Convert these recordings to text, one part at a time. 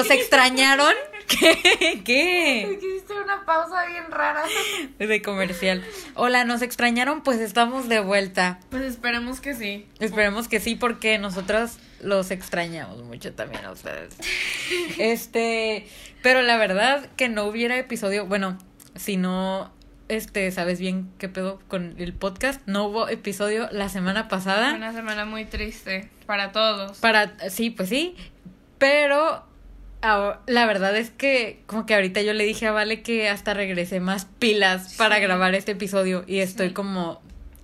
¿nos extrañaron? ¿Qué? ¿Qué? Hiciste una pausa bien rara. De comercial. Hola, ¿nos extrañaron? Pues estamos de vuelta. Pues esperemos que sí. Esperemos que sí, porque nosotras los extrañamos mucho también a ustedes. Este, pero la verdad que no hubiera episodio, bueno, si no, este, sabes bien qué pedo con el podcast, no hubo episodio la semana pasada. Una semana muy triste para todos. Para, sí, pues sí, pero ahora- la verdad es que como que ahorita yo le dije a Vale que hasta regresé más pilas para grabar este episodio y estoy Sí. como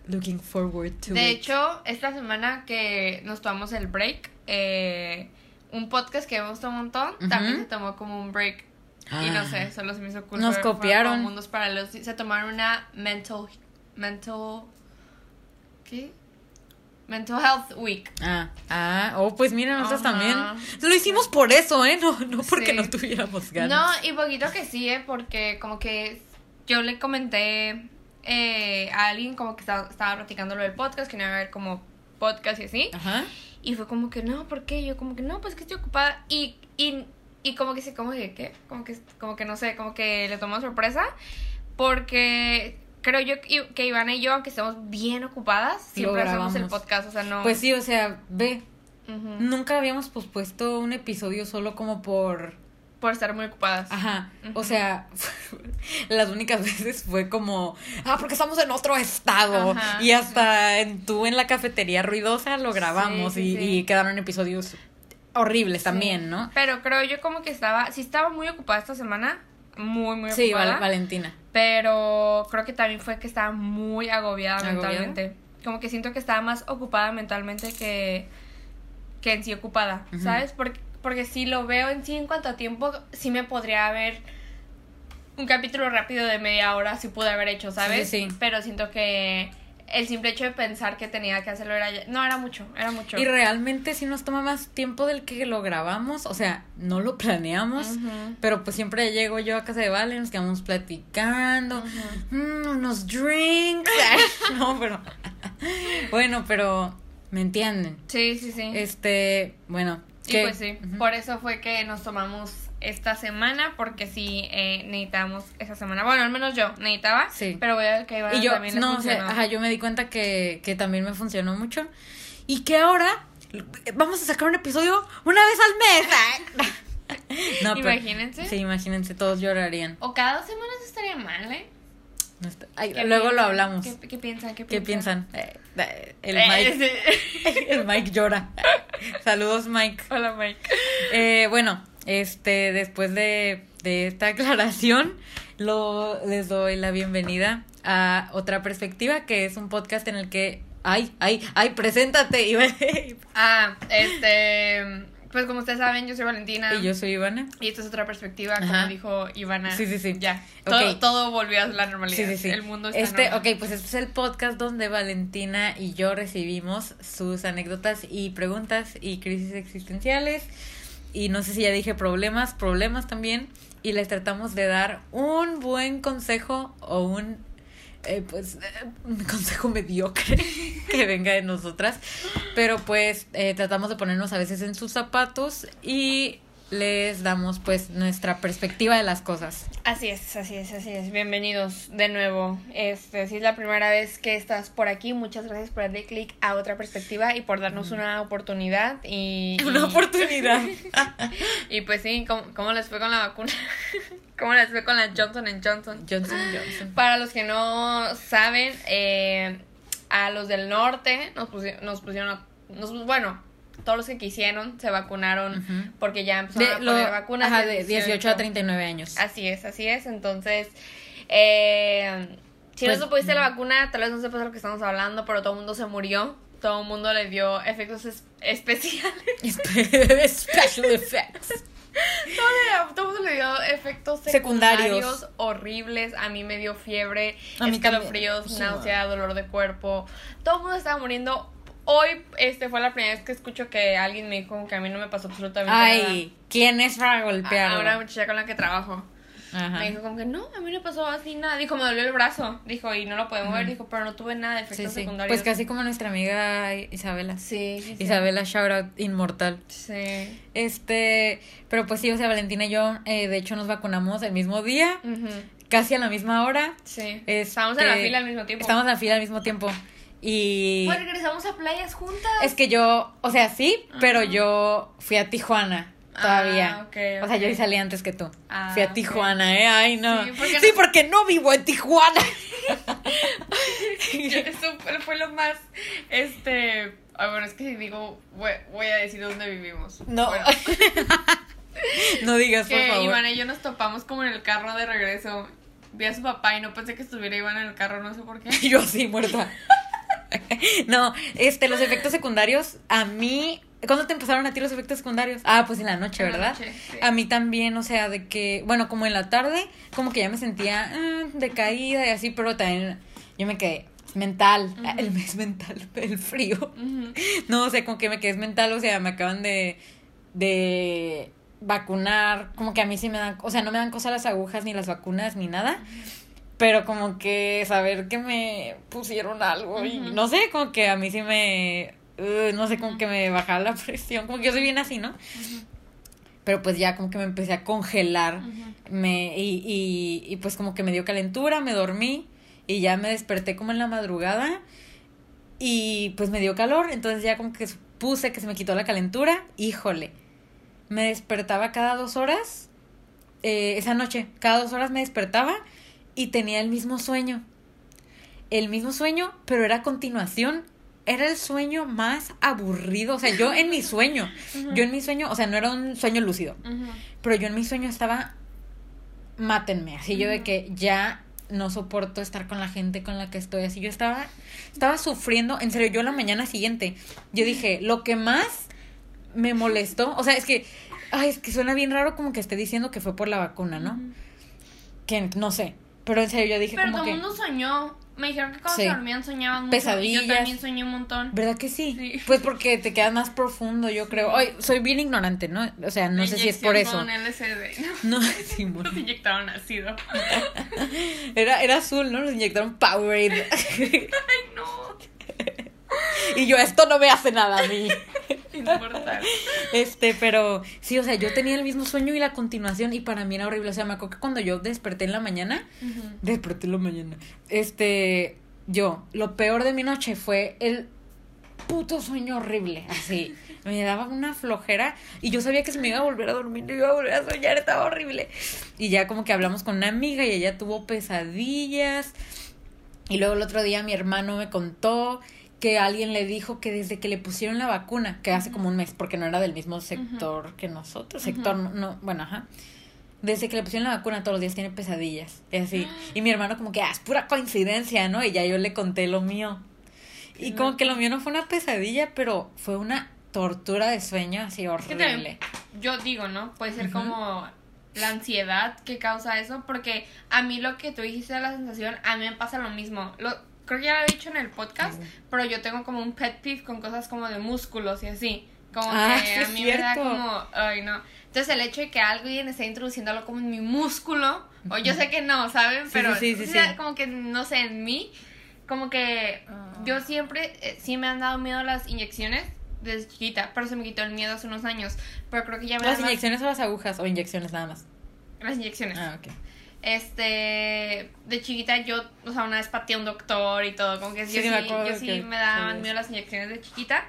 looking forward to De it. hecho, esta semana que nos tomamos el break, eh, un podcast que me gustó un montón, también se tomó como un break. Y no Ah. sé, solo se me hizo cool. Nos copiaron. mundos paralelos. Se tomaron una mental. Mental. ¿Qué? Mental Health Week. Ah, ah, oh, pues mira, nosotros también. Lo hicimos por eso, ¿eh? No, no porque Sí. no tuviéramos ganas. No, y poquito que sí, ¿eh? Porque como que yo le comenté eh, a alguien como que estaba, estaba platicando lo del podcast, que no iba a haber como podcast y así. Ajá. Y fue como que, no, ¿por qué? Yo como que, no, pues que estoy ocupada. Y, y, y como que sí, como que, ¿qué? Como que, como que no sé, como que le tomó sorpresa. Porque creo yo que Ivana y yo, aunque estemos bien ocupadas, siempre hacemos el podcast. O sea, no. Pues sí, o sea, ve, nunca habíamos pospuesto un episodio solo como por... Por estar muy ocupadas. Ajá, o sea, las únicas veces fue como, ah, porque estamos en otro estado. Ajá, y hasta en, tú en la cafetería ruidosa lo grabamos Sí, sí, y, quedaron episodios horribles también. ¿no? Pero creo yo como que estaba, sí estaba muy ocupada esta semana, muy, muy Sí, ocupada. Val- Valentina. Pero creo que también fue que estaba muy agobiada ¿Agobiada? mentalmente. Como que siento que estaba más ocupada mentalmente que, que en sí ocupada. ¿sabes? Porque, porque si lo veo en sí en cuanto a tiempo, sí me podría haber un capítulo rápido de media hora, sí pude haber hecho, ¿sabes? Sí, sí, sí. Pero siento que el simple hecho de pensar que tenía que hacerlo era... ya- No, era mucho, era mucho. Y realmente sí nos toma más tiempo del que lo grabamos, o sea, no lo planeamos, pero pues siempre llego yo a casa de Vale, nos quedamos platicando, Ujú. mm, unos drinks, no, pero, bueno, pero, ¿me entienden? Sí, sí, sí. Este, bueno, Y ¿qué? pues sí, por eso fue que nos tomamos esta semana, porque sí eh, necesitábamos esa semana. Bueno, al menos yo necesitaba, Sí. pero voy a ver que a Ivana Y yo, también no, o sea, ajá, yo me di cuenta que, que también me funcionó mucho. Y que ahora vamos a sacar un episodio una vez al mes. No, pero- Imagínense. sí, imagínense, todos llorarían. O cada dos semanas estaría mal, ¿eh? No está- ay, ¿Qué luego lo hablamos. ¿Qué, qué piensan? ¿Qué ¿Qué piensan? Eh, eh, el Eh, Mike. sí. El Mike llora. Saludos, Mike. Hola, Mike. Bueno, este, después de, de esta aclaración, lo, les doy la bienvenida a otra perspectiva, que es un podcast en el que. Ay, ay, ay, preséntate. Iba- Ah, este... Pues como ustedes saben, yo soy Valentina. y yo soy Ivana. Y esta es otra perspectiva, como dijo Ivana. Sí, sí, sí. Ya. Todo, todo volvió a la normalidad. Sí, sí, sí. El mundo está este, normal. ok, pues este es el podcast donde Valentina y yo recibimos sus anécdotas y preguntas y crisis existenciales. Y no sé si ya dije problemas, problemas también. Y les tratamos de dar un buen consejo o un, eh, pues, eh, un consejo mediocre que venga de nosotras. Pero pues eh, tratamos de ponernos a veces en sus zapatos y les damos pues nuestra perspectiva de las cosas. Así es, así es, así es. Bienvenidos de nuevo. Este, si es la primera vez que estás por aquí, muchas gracias por darle clic a otra perspectiva y por darnos una oportunidad y Una oportunidad. Y pues sí, ¿cómo, cómo les fue con la vacuna? ¿Cómo les fue con la Johnson Johnson? Johnson Johnson. Para los que no saben, eh, a los del norte nos, pusi- nos pusieron, a- nos, bueno, todos los que quisieron se vacunaron porque ya empezaron De, a lo, poner vacunas. ajá, de 18 a 39 años. Así es, así es. Entonces, eh, si Pues, no supiste la vacuna, tal vez no sepas de lo que estamos hablando, pero todo el mundo se murió. Todo el mundo le dio efectos es- especiales. Special effects. todo, el mundo le dio efectos Secundarios. secundarios, horribles. A mí me dio fiebre, A mí escalofríos, náusea, dolor de cuerpo. Todo el mundo estaba muriendo. Hoy este fue la primera vez que escucho que alguien me dijo que a mí no me pasó absolutamente nada. Ay, ¿quién es para golpear? a una muchacha con la que trabajo. Ajá. me dijo como que no, a mí no pasó así nada. Dijo, me dolió el brazo. Dijo, y no lo podemos ver. Dijo, pero no tuve nada de efectos sí. secundarios. Pues casi como nuestra amiga Isabela. Sí, sí. Isabela, shout out, inmortal. Sí. Este, pero pues sí, o sea, Valentina y yo, eh, de hecho, nos vacunamos el mismo día, casi a la misma hora. Sí. Este, Estábamos en la fila al mismo tiempo. Estamos en la fila al mismo tiempo. Y Pues regresamos a playas juntas. es que yo, o sea, sí, pero yo fui a Tijuana todavía. Ah, ok, O sea, yo salí antes que tú. Ah, fui a. Tijuana, ¿eh? Ay, no. Sí, Sí, porque porque, no- vivo en Tijuana. Eso fue- lo más, este... Ah, bueno, es que si digo, voy, voy a decir dónde vivimos. No. Bueno, no digas, por que favor. Iván y yo nos topamos como en el carro de regreso. Vi a su papá y no pensé que estuviera Iván en el carro, no sé por qué. Yo así muerta. no, este, los efectos secundarios, a mí. ¿Cuándo te empezaron a ti los efectos secundarios? Ah, pues en la noche, En la ¿verdad? noche, sí. A mí también, o sea, de que, bueno, como en la tarde, como que ya me sentía ah, decaída y así, pero también yo me quedé mental, Ujú. el mes mental, el frío. No, o sea, como que me quedé mental, o sea, me acaban de, de vacunar, como que a mí sí me dan, o sea, no me dan cosa las agujas ni las vacunas ni nada, pero como que saber que me pusieron algo y no sé, como que a mí sí me, uh, no sé, como que me bajaba la presión, como que yo soy bien así, ¿no? Pero pues ya como que me empecé a congelar, me, y, y, y pues como que me dio calentura, me dormí y ya me desperté como en la madrugada y pues me dio calor, entonces ya como que puse que se me quitó la calentura, híjole, me despertaba cada dos horas, eh, esa noche, cada dos horas me despertaba y tenía el mismo sueño, el mismo sueño, pero era a continuación. Era el sueño más aburrido, o sea, yo en mi sueño, yo en mi sueño, o sea, no era un sueño lúcido, pero yo en mi sueño estaba, mátenme, así yo de que ya no soporto estar con la gente con la que estoy, así yo estaba, estaba sufriendo, en serio, yo la mañana siguiente, yo dije, lo que más me molestó, o sea, es que, ay, es que suena bien raro como que esté diciendo que fue por la vacuna, ¿no? Que no sé, pero en serio yo dije Pero como todo el que, mundo soñó. Me dijeron que cuando Sí. se dormían soñaban mucho. Pesadillas. Y yo también soñé un montón. ¿verdad que sí? Sí. Pues porque te quedas más profundo, yo creo. Ay, soy bien ignorante, ¿no? O sea, no La sé si es por eso. inyección Con LSD. No, bueno. Nos inyectaron ácido. Era, era azul, ¿no? Nos inyectaron Powerade. Ay, no. y yo, esto no me hace nada a mí. Insoportable. Este, pero sí, o sea, yo tenía el mismo sueño y la continuación y para mí era horrible. O sea, me acuerdo que cuando yo desperté en la mañana, desperté en la mañana, este, yo, lo peor de mi noche fue el puto sueño horrible, así. Me daba una flojera y yo sabía que si me iba a volver a dormir, no iba a volver a soñar, estaba horrible. Y ya como que hablamos con una amiga y ella tuvo pesadillas. Y luego el otro día mi hermano me contó que alguien le dijo que desde que le pusieron la vacuna, que hace como un mes, porque no era del mismo sector que nosotros, sector, no, no, bueno, ajá. Desde que le pusieron la vacuna todos los días tiene pesadillas, y así. Y mi hermano como que, ah, es pura coincidencia, ¿no? Y ya yo le conté lo mío. Y como que lo mío no fue una pesadilla, pero fue una tortura de sueño así horrible. también- Yo digo, ¿no? Puede ser como la ansiedad que causa eso. Porque a mí lo que tú dijiste de la sensación, a mí me pasa lo mismo. Lo, creo que ya lo he dicho en el podcast, pero yo tengo como un pet peeve con cosas como de músculos y así. Como Ah, que a mí me da como, ay no. Entonces el hecho de que alguien esté introduciendo algo como en mi músculo, o yo sé que no, ¿saben? Pero sí, sí, sí, como que, no sé, en mí, como que yo siempre, eh, sí me han dado miedo las inyecciones desde chiquita, pero se me quitó el miedo hace unos años. Pero creo que ya me ¿Las más- inyecciones o las agujas? ¿O inyecciones nada más? las inyecciones. Ah, ok. Este, de chiquita yo, o sea, una vez pateé a un doctor y todo, como que Sí, yo sí me yo sí que me daban miedo las inyecciones de chiquita.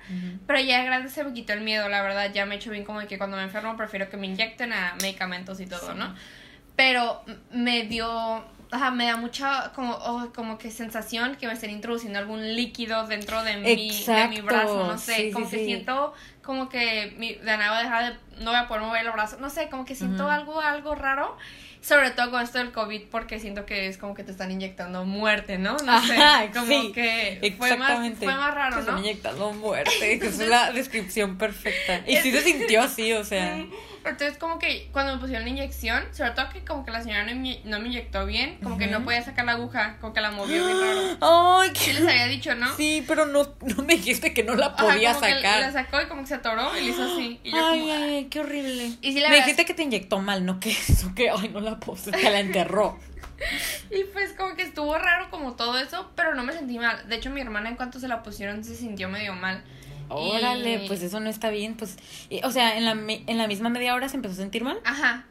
Pero ya de grande se me quitó el miedo, la verdad. Ya me he hecho bien como que cuando me enfermo prefiero que me inyecten a medicamentos y todo, Sí. ¿no? Pero me dio, ajá, me da mucha como, oh, como que sensación que me estén introduciendo algún líquido dentro de mi, de mi brazo, no sé, sí, como sí, que sí. siento como que mi, de nada voy a dejar de, no voy a poder mover el brazo, no sé, como que siento algo, algo raro. Sobre todo con esto del COVID, porque siento que es como que te están inyectando muerte, ¿no? No sé, Ajá, como sí, que fue más, fue más raro, ¿no? Inyectando muerte, que es la descripción perfecta. Y sí se sintió así, o sea. Sí, Pero entonces como que cuando me pusieron la inyección, sobre todo que como que la señora no me, no me inyectó bien, como que no podía sacar la aguja, como que la movió bien raro. Ay, Sí qué... les había dicho, ¿no? Sí, pero no, no me dijiste que no la Ajá, podía como que sacar. la sacó y como que se atoró y le hizo así. Y yo ay, como, ay, qué horrible. Y sí, la me verdad dijiste que te inyectó mal, no que eso, que ay, no la puse, que la enterró. Y pues como que estuvo raro como todo eso, pero no me sentí mal. De hecho, mi hermana en cuanto se la pusieron se sintió medio mal. Órale, Y- pues eso no está bien, pues, y- o sea, en la, en la misma media hora se empezó a sentir mal Ajá,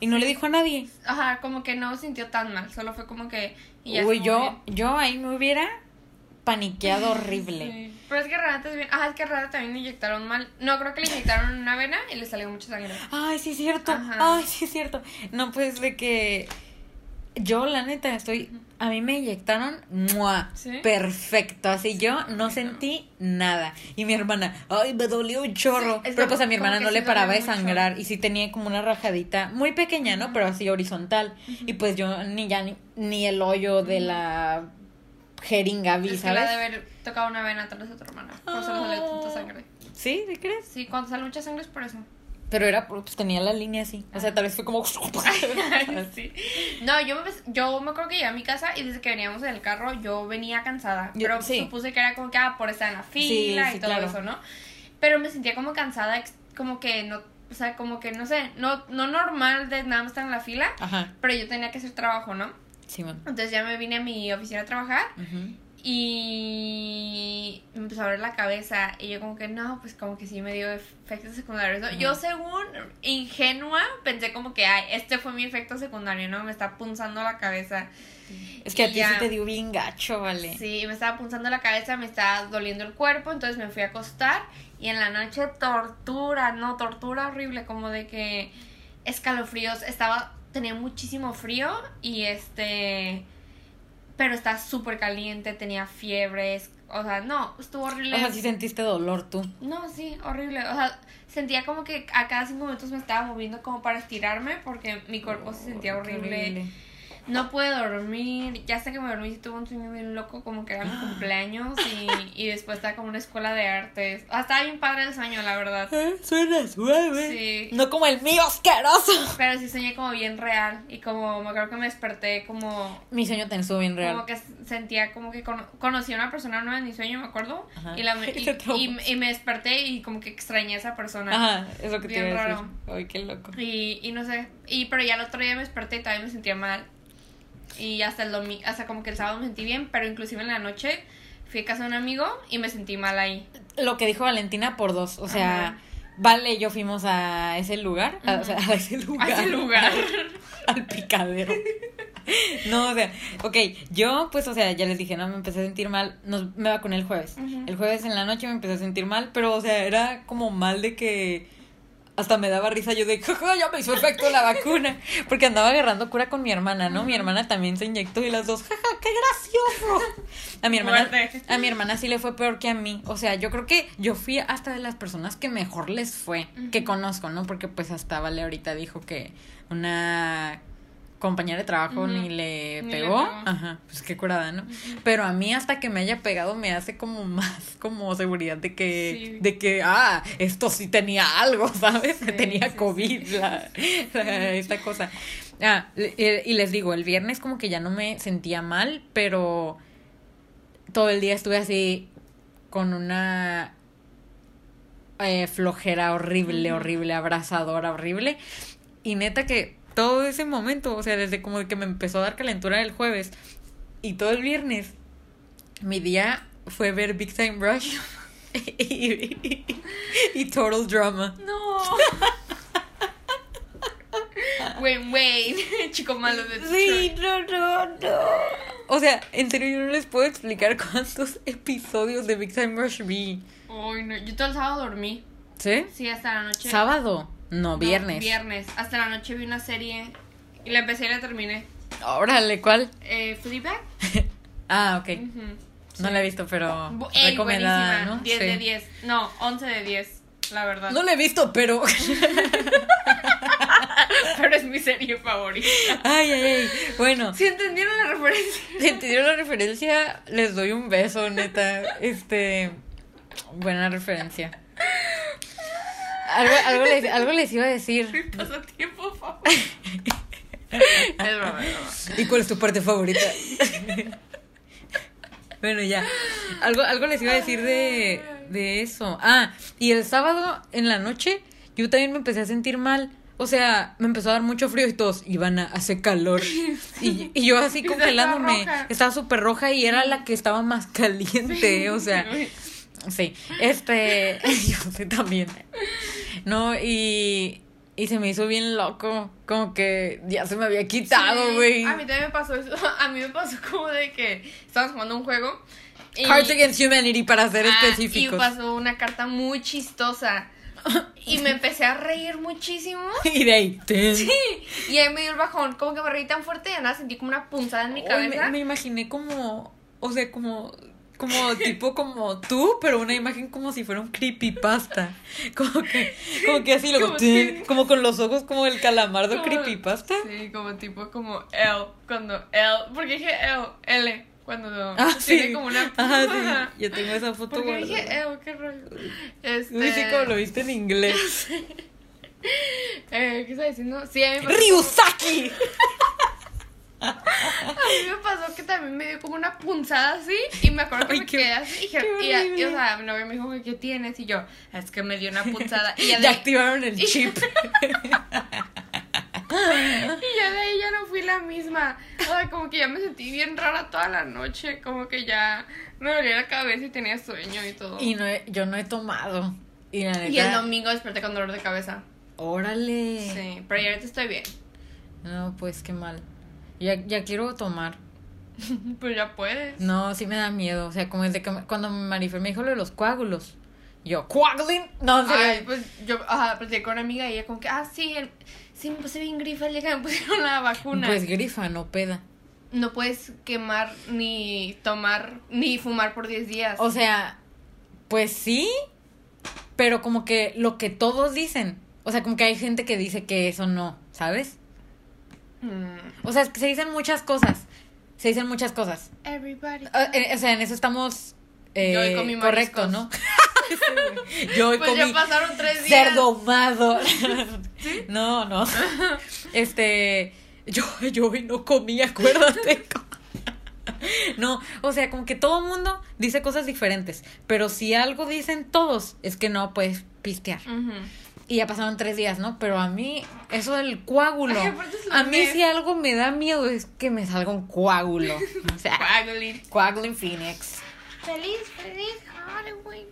y no le dijo a nadie. ajá, como que no sintió tan mal, solo fue como que... y ya Uy, yo, yo ahí me hubiera paniqueado horrible. Sí. Pero es que Renata es bien. Ajá, es que Renata también le inyectaron mal. No, creo que le inyectaron una vena y le salió mucha sangre. Ay, sí es cierto. Ajá. Ay, sí es cierto. No, pues de que yo la neta estoy a mí me inyectaron ¡mua! ¿Sí? perfecto, así yo no sentí nada. Y mi hermana, ay, me dolió un chorro. Sí, Pero pues a mi hermana no le paraba de sangrar y sí tenía como una rajadita muy pequeña, ¿no? Pero así horizontal. Y pues yo ni ya ni, ni el hoyo de la jeringa vi, Es que ¿sabes? de haber tocado una vena atrás de tu hermana. Por eso le salió tanta sangre. ¿Sí? ¿Sí crees? Sí, cuando sale mucha sangre es por eso. Pero era, pues tenía la línea así. O sea, tal vez fue como... sí. No, yo me, yo me acuerdo que llegué a mi casa y desde que veníamos en el carro yo venía cansada. Yo- pero sí. supuse que era como que ah, por estar en la fila sí, y todo claro. eso, ¿no? Pero me sentía como cansada, como que no, o sea, como que no sé, no, no normal de nada más estar en la fila, Ajá. pero yo tenía que hacer trabajo, ¿no? Sí. Entonces ya me vine a mi oficina a trabajar Ujú. Y me empezó a ver la cabeza y yo como que no, pues como que sí me dio efectos secundarios. ¿no? Yo según ingenua pensé como que, ay, este fue mi efecto secundario, ¿no? Me está punzando la cabeza. Es que a ti ya. sí te dio bien gacho, vale. Sí, me estaba punzando la cabeza, me estaba doliendo el cuerpo, entonces me fui a acostar y en la noche tortura, no, tortura horrible, como de que escalofríos, estaba, tenía muchísimo frío y este, pero estaba súper caliente, tenía fiebres, o sea, no, estuvo horrible. O sea, sí sentiste dolor tú. No, sí, horrible. O sea, sentía como que a cada cinco minutos me estaba moviendo como para estirarme porque mi cuerpo se sentía horrible. No pude dormir. Ya sé que me dormí y tuve un sueño bien loco, como que era mi cumpleaños y, y después estaba como una escuela de artes. Sea, estaba bien padre el sueño, la verdad. Eh, Suena suave. Sí. No como el mío asqueroso. Pero sí soñé como bien real y como me acuerdo que me desperté como Mi sueño también estuvo bien real. como que sentía como que cono- conocí a una persona nueva en mi sueño, me acuerdo, Ajá. y, la, y, y- y me desperté y como que extrañé a esa persona. Ajá, es lo que te Bien iba a decir. raro. Ay, qué loco. Y, y no sé, y pero ya el otro día me desperté y todavía me sentía mal. Y hasta el domingo, hasta como que el sábado me sentí bien, pero inclusive en la noche fui a casa de un amigo y me sentí mal ahí. Lo que dijo Valentina por dos. O sea, Ajá. Vale y yo fuimos a ese lugar. a- o sea, a ese lugar. A ese lugar. al picadero. No, o sea, ok, yo pues, o sea, ya les dije, no, me empecé a sentir mal, nos, me vacuné el jueves. El jueves en la noche me empecé a sentir mal, pero, o sea, era como mal de que hasta me daba risa yo de, jaja, ya me hizo efecto la vacuna, porque andaba agarrando cura con mi hermana, ¿no? Mi hermana también se inyectó y las dos, jaja, qué gracioso. A mi hermana, a mi hermana sí le fue peor que a mí, o sea, yo creo que yo fui hasta de las personas que mejor les fue, que conozco, ¿no? Porque pues hasta Vale ahorita dijo que una compañera de trabajo ni le Ni le pegó. Ajá, pues qué curada, ¿no? Pero a mí hasta que me haya pegado me hace como más como seguridad de que Sí. de que ah, esto sí tenía algo, ¿sabes? Sí, tenía sí, COVID la- la- esta cosa. Ah, y les digo, el viernes como que ya no me sentía mal, pero todo el día estuve así con una eh, flojera horrible, horrible, abrazadora, horrible. Y neta que todo ese momento, o sea, desde como que me empezó a dar calentura el jueves y todo el viernes, mi día fue ver Big Time Rush y, y Total Drama. No. Wayne Wayne, chico malo de Sí, no, no, no. O sea, en serio, yo no les puedo explicar cuántos episodios de Big Time Rush vi. Ay, no. Yo todo el sábado dormí. ¿Sí? Sí, hasta la noche. ¿Sábado? No, No, viernes. Viernes. Hasta la noche vi una serie y la empecé y la terminé. Órale, ¿cuál? Eh, Fleabag. Ah, ok. Ujú. No la he visto, pero ey, recomendada, buenísima. ¿no? 10 Sí. de 10. No, 11 de 10. La verdad. No la he visto, pero. Pero es mi serie favorita. ay, ay, ay. Bueno, ¿Sí entendieron la referencia? si entendieron la referencia, les doy un beso, neta. Este. Buena referencia. Algo, algo, les, algo les iba a decir. Pasatiempo favorito. es broma, es broma. ¿Y cuál es tu parte favorita? bueno, ya. Algo, algo les iba a decir de, de eso. Ah, y el sábado en la noche yo también me empecé a sentir mal. O sea, me empezó a dar mucho frío y todos, Ivana, hace calor. Y, y yo así congelándome. Estaba súper roja y era la que estaba más caliente. O sea, Sí, este, yo sé también. No, y, y se me hizo bien loco, como que ya se me había quitado, Sí, güey. A mí también me pasó eso. A mí me pasó como de que estábamos jugando un juego. y- Cards Against Humanity, para ser Ah, específicos. Y pasó una carta muy chistosa. Y me empecé a reír muchísimo. Y de ahí, ten. Sí. Y ahí me dio el bajón. Como que me reí tan fuerte y nada, sentí como una punzada en mi Ay, cabeza. me, me imaginé como, o sea, como, como tipo como tú, pero una imagen como si fuera un creepypasta. Como que, como que así, luego, Como con los ojos como el calamardo Como- creepypasta. Sí, como tipo como L. Cuando L. Porque dije L. L. Cuando Ah, tiene sí. como una. Ajá, sí. Yo tengo esa foto Porque guardada. dije L. Qué rollo. Este. Sí, como lo viste en inglés. Eh, ¿Qué estaba diciendo? Sí, a mí me pasó. ¡Ryusaki! A mí me pasó que también me dio como una punzada así y me acuerdo que Ay, me qué- quedé así y, y, o sea, mi novio me dijo, "¿Qué- ¿qué tienes? Y yo, es que me dio una punzada y ya de, Ya activaron el chip. y ya de ahí ya no fui la misma. O sea, como que ya me sentí bien rara toda la noche, como que ya me dolía la cabeza y tenía sueño y todo. Y no he- yo no he tomado. Y la Y el domingo desperté con dolor de cabeza. Órale. Sí, pero ya ahorita estoy bien. No, pues qué mal. Ya, ya quiero tomar. Pues ya puedes. No, sí me da miedo. O sea, como desde que me- cuando Marifer me dijo lo de los coágulos. Yo, ¿coagulin? No, serio. Ay, pues yo, ajá, platiqué con una amiga y ella como que, ah, sí, el- sí me puse bien grifa el día que me pusieron la vacuna. Pues grifa, no peda. no puedes quemar ni tomar ni fumar por 10 días. O sea, pues sí, pero como que lo que todos dicen. O sea, como que hay gente que dice que eso no, ¿sabes? Mm, O sea, es que se dicen muchas cosas. Se dicen muchas cosas. everybody. O, eh, o sea, en eso estamos eh, Yo hoy comí correcto, ¿no? Yo hoy pues comí ya pasaron tres días. cerdo ahumado. No, no. Este, yo, yo hoy no comí, acuérdate. No, o sea, como que todo mundo dice cosas diferentes, pero si algo dicen todos, es que no puedes pistear. Ujú. Y ya pasaron tres días, ¿no? Pero a mí, eso del coágulo, Ay, a mí si algo me da miedo es que me salga un coágulo. O sea, Coaguling. coágulo Phoenix. Feliz, feliz Halloween.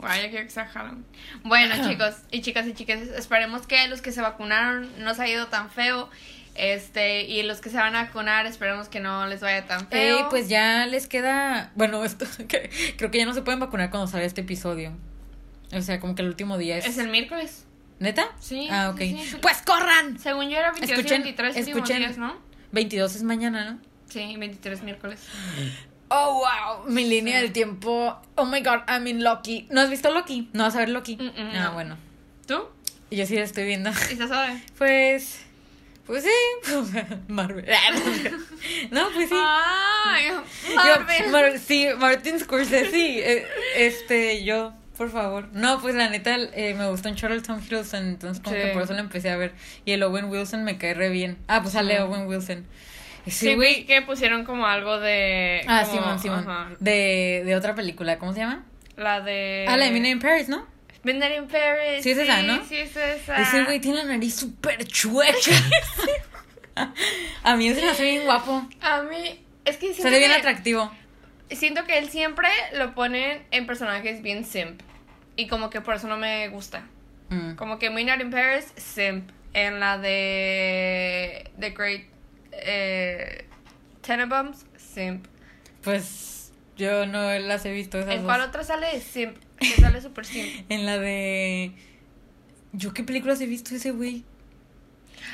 Ya quiero que sea Halloween. Bueno, chicos y chicas y chicas, esperemos que los que se vacunaron no se haya ido tan feo. Este, y los que se van a vacunar, esperemos que no les vaya tan feo. Ey, pues ya les queda. Bueno, esto que- creo que ya no se pueden vacunar cuando salga este episodio. O sea, como que el último día es. es el miércoles. ¿Neta? Sí, Ah, ok. sí, sí. ¡Pues corran! Según yo era 22 Escuchen- y 23 últimos escuchen. días, ¿no? 22 es mañana, ¿no? Sí, 23 miércoles. Oh, wow. Mi línea Sí. del tiempo. Oh my god, I'm in Loki. ¿No has visto Loki? No vas a ver Loki. Mm, mm, ah, no. bueno. ¿Tú? Yo sí la estoy viendo. ¿Y se sabe? Pues. Pues sí. Marvel. No, pues sí. Ay, Yo, Marvel. Mar- sí, Martin Scorsese. eh, este, yo, por favor. No, pues la neta, eh, me gustó el Tom Hiddleston, entonces como Sí. que por eso lo empecé a ver. Y el Owen Wilson me cae re bien. Ah, pues sale Ujú. Owen Wilson. Sí, güey, que pusieron como algo de. Ah, como- Simón, Simón. ajá, De, de otra película, ¿cómo se llama? La de. Ah, la de Midnight in Paris, ¿no? Midnight in Paris. Sí, es esa, ¿no? Sí, es esa. Ese güey tiene la nariz súper chueca. a mí se me hace bien guapo. A mí. Es que ve bien atractivo. Siento que él siempre lo ponen en personajes bien simp. Y como que por eso no me gusta. Mm. Como que Midnight in Paris, simp. En la de. The Great. Eh, Tenenbaums, simp. Pues yo no las he visto esas ¿En dos. cuál otra sale simp? Que sale super simp. En la de. ¿Yo qué películas he visto ese güey?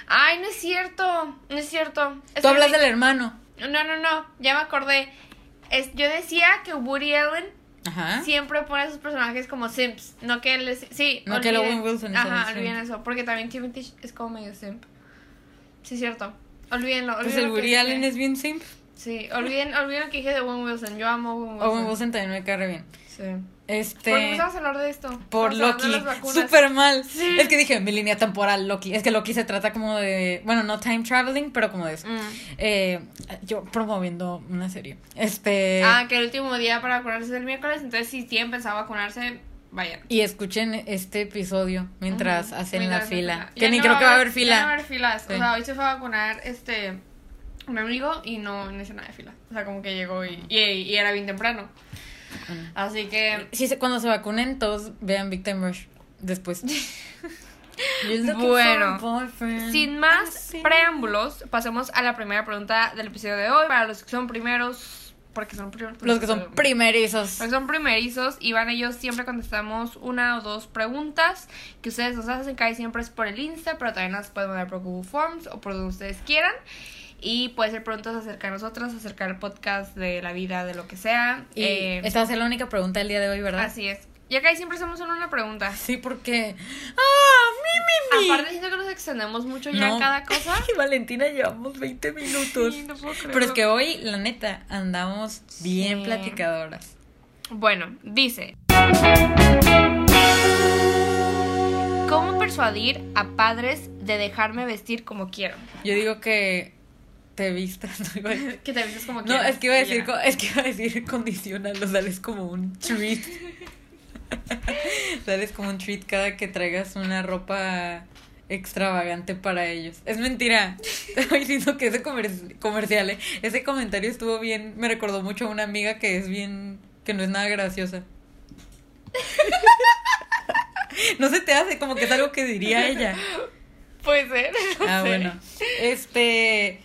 Ay, no es cierto. No es cierto. Es Tú hablas del hermano. No, no, no. Ya me acordé. Es, yo decía que Woody Allen Ajá. siempre pone a sus personajes como simps. No que él es. Sí, No que el olviden- Owen Wilson es Ajá, olviden simp. eso. Porque también Timothy es como medio simp. Sí, es cierto. Olvídenlo. Pues el que Woody. Allen es bien simp. Sí, olviden, olviden lo que dije de Owen Wilson. Yo amo a Owen Wilson. Owen Wilson también me cae bien. Sí. Este. ¿Por qué empezamos a hablar de esto? Por Loki. Súper mal. Sí. Es que dije, mi línea temporal, Loki. Es que Loki se trata como de. Bueno, no time traveling, pero como de eso. Mm. Eh, yo promoviendo una serie. Este. Ah, que el último día para vacunarse es el miércoles, entonces si tienen pensado vacunarse, vayan. Y escuchen este episodio mientras hacen Mientras la fila. Ya Que ni no creo que va a haber Ya no fila. va a haber filas. Sí. O sea, hoy se fue a vacunar este un amigo y no, no hizo nada de fila. O sea, como que llegó y, y, y era bien temprano. Así que Sí, se- cuando se vacunen, todos vean Big Time Rush después. Bueno, sin más Sí. preámbulos, pasemos a la primera pregunta del episodio de hoy. Para los que son primeros, porque son primeros. Los que son primerizos. Los que son primerizos, Iván y yo siempre contestamos una o dos preguntas que ustedes nos hacen, casi siempre es por el Insta, pero también las pueden mandar por Google Forms o por donde ustedes quieran. Y puede ser preguntas acerca de nosotros, acerca del podcast, de la vida, de lo que sea. Y Eh, esta va a ser la única pregunta del día de hoy, ¿verdad? así es. Y casi siempre hacemos solo una pregunta. Sí, porque. ¡Ah! ¡Mi, mi, mi! Aparte, siento que nos extendemos mucho ya en cada cosa. Ay, Valentina, llevamos 20 minutos. Sí, no puedo creerlo. Pero es que hoy, la neta, andamos bien Sí. platicadoras. Bueno, dice. ¿Cómo persuadir a padres de dejarme vestir como quiero? Yo digo que te vistas. No, Que te vistes como no, quieras. es que iba a decir, es que iba a decir condicional, o sales como un treat. sales como un treat cada que traigas una ropa extravagante para ellos. Es mentira. Estoy diciendo que ese comer- comercial, ¿eh? ese comentario estuvo bien, me recordó mucho a una amiga que es bien, que no es nada graciosa. No se te hace como que es algo que diría ella. Puede ser. no Ah, sé. bueno. Este.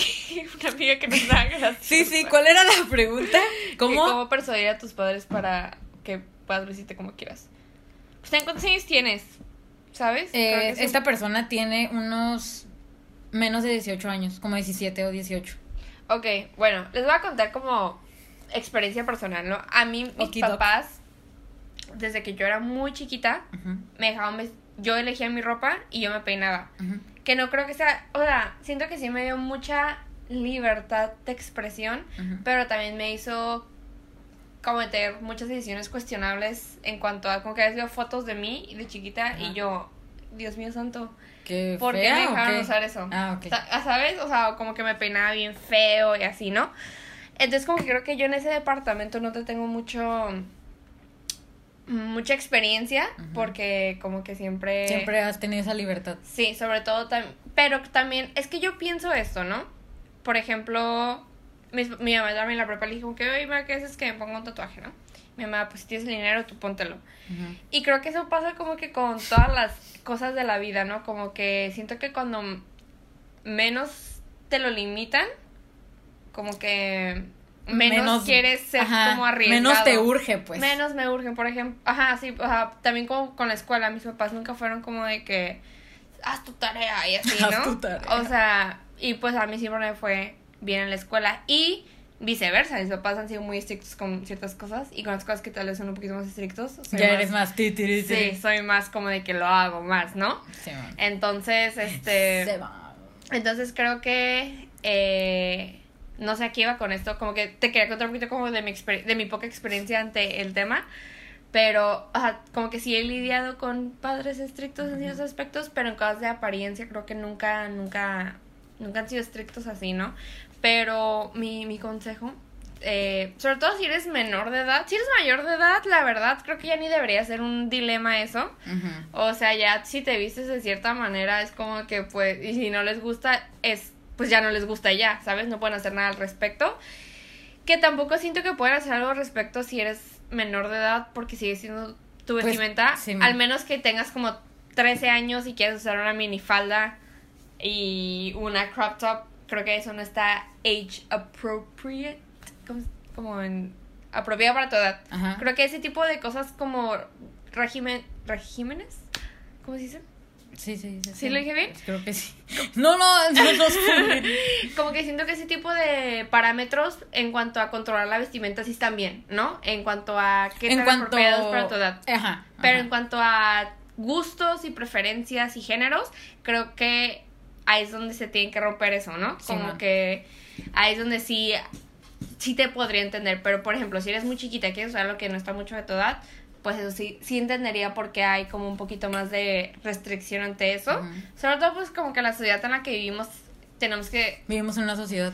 Una amiga que no está graciosa. Sí, sí, ¿cuál era la pregunta? ¿Cómo? ¿Cómo persuadir a tus padres para que puedas vestirte como quieras? Pues, ¿cuántos años tienes? ¿Sabes? Eh, esta persona tiene unos menos de 18 años, como 17 o 18. Ok, bueno, les voy a contar como experiencia personal, ¿no? A mí, mis papás, desde que yo era muy chiquita, me dejaban yo elegía mi ropa y yo me peinaba. ujú. Que no creo que sea, o sea, siento que sí me dio mucha libertad de expresión, pero también me hizo cometer muchas decisiones cuestionables en cuanto a como que veces veo fotos de mí de chiquita y yo, Dios mío santo, ¿Qué ¿por qué me dejaron qué? usar eso? Ah, ok. Sa- ¿Sabes? O sea, como que me peinaba bien feo y así, ¿no? Entonces como que creo que yo en ese departamento no te tengo mucho mucha experiencia porque como que siempre Siempre has tenido esa libertad. Sí, sobre todo también. Pero también, es que yo pienso esto, ¿no? Por ejemplo, mi, mi mamá también la prepa le dijo que, oye, ¿qué haces que me ponga un tatuaje, no? Mi mamá, pues si tienes el dinero, tú póntelo. Y creo que eso pasa como que con todas las cosas de la vida, ¿no? Como que siento que cuando menos te lo limitan, como que menos, quieres ser ajá, como arriesgado. Menos te urge, pues. Menos me urgen, por ejemplo. Ajá, sí, o sea, también como con la escuela. Mis papás nunca fueron como de que haz tu tarea y así, Haz ¿no? tu tarea. O sea, y pues a mí siempre me fue bien en la escuela. Y viceversa, mis papás han sido muy estrictos con ciertas cosas y con las cosas que tal vez son un poquito más estrictos. soy Ya eres más. ti, ti, ti, ti. Sí, soy más como de que lo hago más, ¿no? Se va. Entonces, este. Se va. Entonces creo que eh, no sé a qué iba con esto, como que te quería contar un poquito como de mi, de mi poca experiencia ante el tema, pero ajá, como que sí he lidiado con padres estrictos en ciertos aspectos, pero en cosas de apariencia creo que nunca, nunca, nunca han sido estrictos así, ¿no? Pero mi, mi consejo, eh, sobre todo si eres menor de edad, si eres mayor de edad, la verdad creo que ya ni debería ser un dilema eso. O sea, ya si te vistes de cierta manera es como que pues, y si no les gusta, es pues ya no les gusta ya, ¿sabes? No pueden hacer nada al respecto. Que tampoco siento que puedan hacer algo al respecto si eres menor de edad porque sigue siendo tu Pues, vestimenta. sí. Al menos que tengas como 13 años y quieras usar una minifalda y una crop top, creo que eso no está age appropriate, como, como en apropiada para tu edad. Ajá. Creo que ese tipo de cosas como régimen, regímenes, ¿cómo se dice? Sí, sí, sí. ¿Sí lo dije bien? Creo que sí. No, no, no, no. Como que siento que ese tipo de parámetros en cuanto a controlar la vestimenta sí están bien, ¿no? En cuanto a qué tan cuanto. apropiados para tu edad. Ajá. Pero en cuanto a gustos y preferencias y géneros, creo que ahí es donde se tiene que romper eso, ¿no? Como que ahí es donde sí, sí te podría entender, pero por ejemplo, si eres muy chiquita y quieres usar lo que no está mucho de tu edad, pues eso sí, sí entendería por qué hay como un poquito más de restricción ante eso. Sobre todo pues como que la sociedad en la que vivimos tenemos que Vivimos en una sociedad.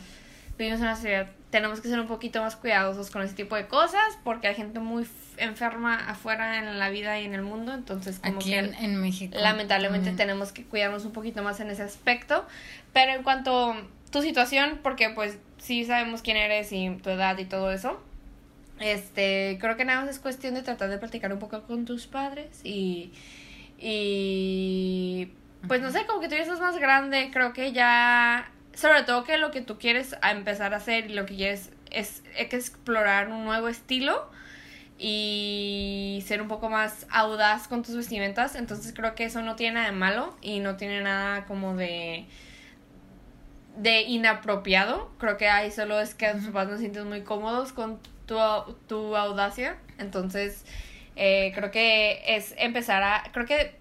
vivimos en una sociedad, tenemos que ser un poquito más cuidadosos con ese tipo de cosas porque hay gente muy enferma afuera en la vida y en el mundo, entonces como Aquí que en, en México. lamentablemente tenemos que cuidarnos un poquito más en ese aspecto, pero en cuanto a tu situación, porque pues sí sabemos quién eres y tu edad y todo eso, este, creo que nada más es cuestión de tratar de platicar un poco con tus padres y y pues no sé, como que tú ya estás más grande, creo que ya sobre todo que lo que tú quieres a empezar a hacer y lo que quieres es, es que explorar un nuevo estilo y ser un poco más audaz con tus vestimentas, entonces creo que eso no tiene nada de malo y no tiene nada como de de inapropiado, creo que ahí solo es que tus papás no se sienten muy cómodos con tu, tu audacia, entonces eh, creo que es empezar a, creo que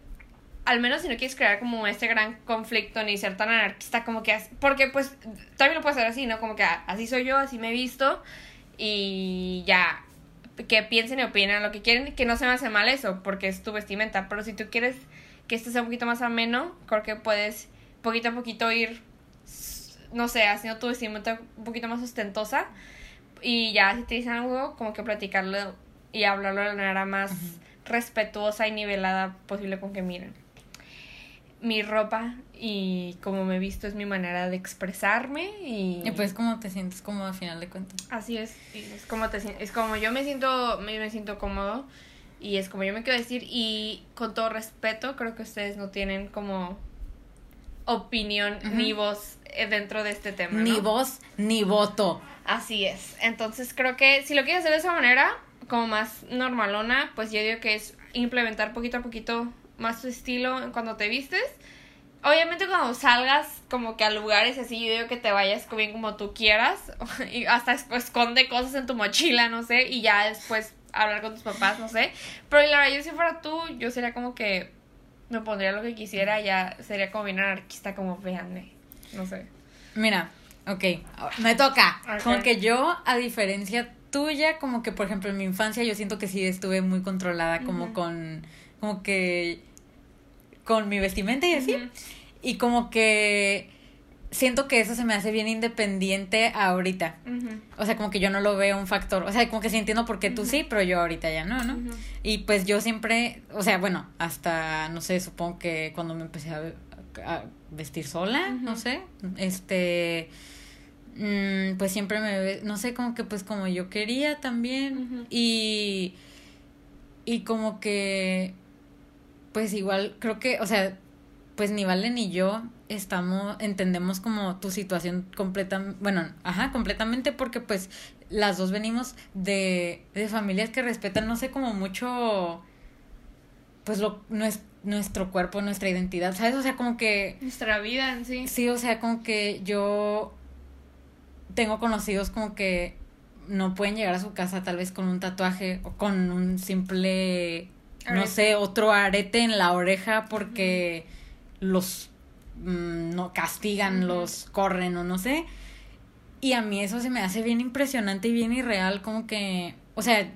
al menos si no quieres crear como este gran conflicto ni ser tan anarquista como que porque pues también lo puedes hacer así, ¿no? Como que así soy yo, así me he visto y ya que piensen y opinen lo que quieren, que no se me hace mal eso, porque es tu vestimenta, pero si tú quieres que esto sea un poquito más ameno, creo que puedes poquito a poquito ir, no sé, haciendo tu vestimenta un poquito más ostentosa y ya si te dicen algo, como que platicarlo y hablarlo de la manera más respetuosa y nivelada posible con que miren. Mi ropa y como me he visto es mi manera de expresarme y... Y pues, ¿cómo te sientes como a final de cuentas? Así es, es como te es como yo me siento, me, me siento cómodo y es como yo me quiero decir y con todo respeto creo que ustedes no tienen como opinión ni voz eh, dentro de este tema. Ni ¿no? voz ni voto. Así es. Entonces creo que si lo quieres hacer de esa manera, como más normalona, pues yo digo que es implementar poquito a poquito más tu estilo cuando te vistes. Obviamente cuando salgas como que a lugares así, yo digo que te vayas bien como tú quieras. Y hasta es- esconde cosas en tu mochila, no sé, y ya después hablar con tus papás, no sé. Pero la verdad, yo si fuera tú, yo sería como que me pondría lo que quisiera, ya sería como bien anarquista, como veanme. No sé. Mira, ok, me toca. Ok. Como que yo, a diferencia tuya, como que, por ejemplo, en mi infancia yo siento que sí estuve muy controlada, como con, como que, con mi vestimenta y así. Y como que siento que eso se me hace bien independiente ahorita. O sea, como que yo no lo veo un factor. O sea, como que sí entiendo por qué tú sí, pero yo ahorita ya no, ¿no? Y pues yo siempre, o sea, bueno, hasta, no sé, supongo que cuando me empecé a, a vestir sola, no sé, este, mm, pues siempre me, no sé, como que pues como yo quería también. Y, y como que, pues igual, creo que, o sea, pues ni Vale ni yo estamos, entendemos como tu situación completa, bueno, ajá, completamente porque pues las dos venimos de, de familias que respetan, no sé, como mucho, pues lo, nues- nuestro cuerpo, nuestra identidad, ¿sabes? O sea, como que, Nuestra vida en sí. sí, o sea, como que yo tengo conocidos como que no pueden llegar a su casa tal vez con un tatuaje o con un simple, no sé, otro arete en la oreja porque los mm, no castigan, los corren o no sé. Y a mí eso se me hace bien impresionante y bien irreal, como que, o sea,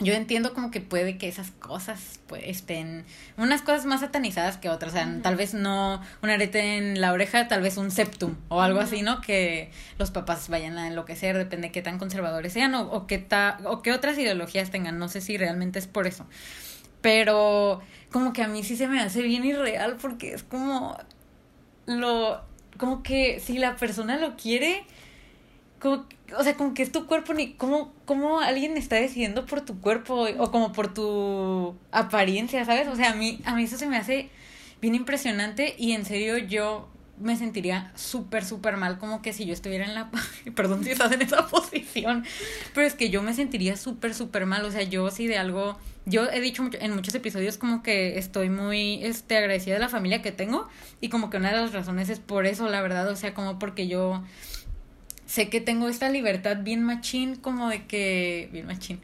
yo entiendo como que puede que esas cosas pues estén unas cosas más satanizadas que otras, o sea, tal vez no un arete en la oreja, tal vez un septum o algo así, ¿no? Que los papás vayan a enloquecer, depende de qué tan conservadores sean o, o qué ta, o qué otras ideologías tengan, no sé si realmente es por eso. Pero como que a mí sí se me hace bien irreal porque es como lo como que si la persona lo quiere como, o sea, como que es tu cuerpo, ni cómo, cómo alguien está decidiendo por tu cuerpo o como por tu apariencia, ¿sabes? O sea, a mí, a mí eso se me hace bien impresionante y en serio yo me sentiría súper, súper mal como que si yo estuviera en la... Perdón si estás en esa posición, pero es que yo me sentiría súper, súper mal. O sea, yo sí de algo... Yo he dicho mucho- en muchos episodios como que estoy muy este, agradecida de la familia que tengo y como que una de las razones es por eso, la verdad. O sea, como porque yo sé que tengo esta libertad bien machín, como de que, bien machín,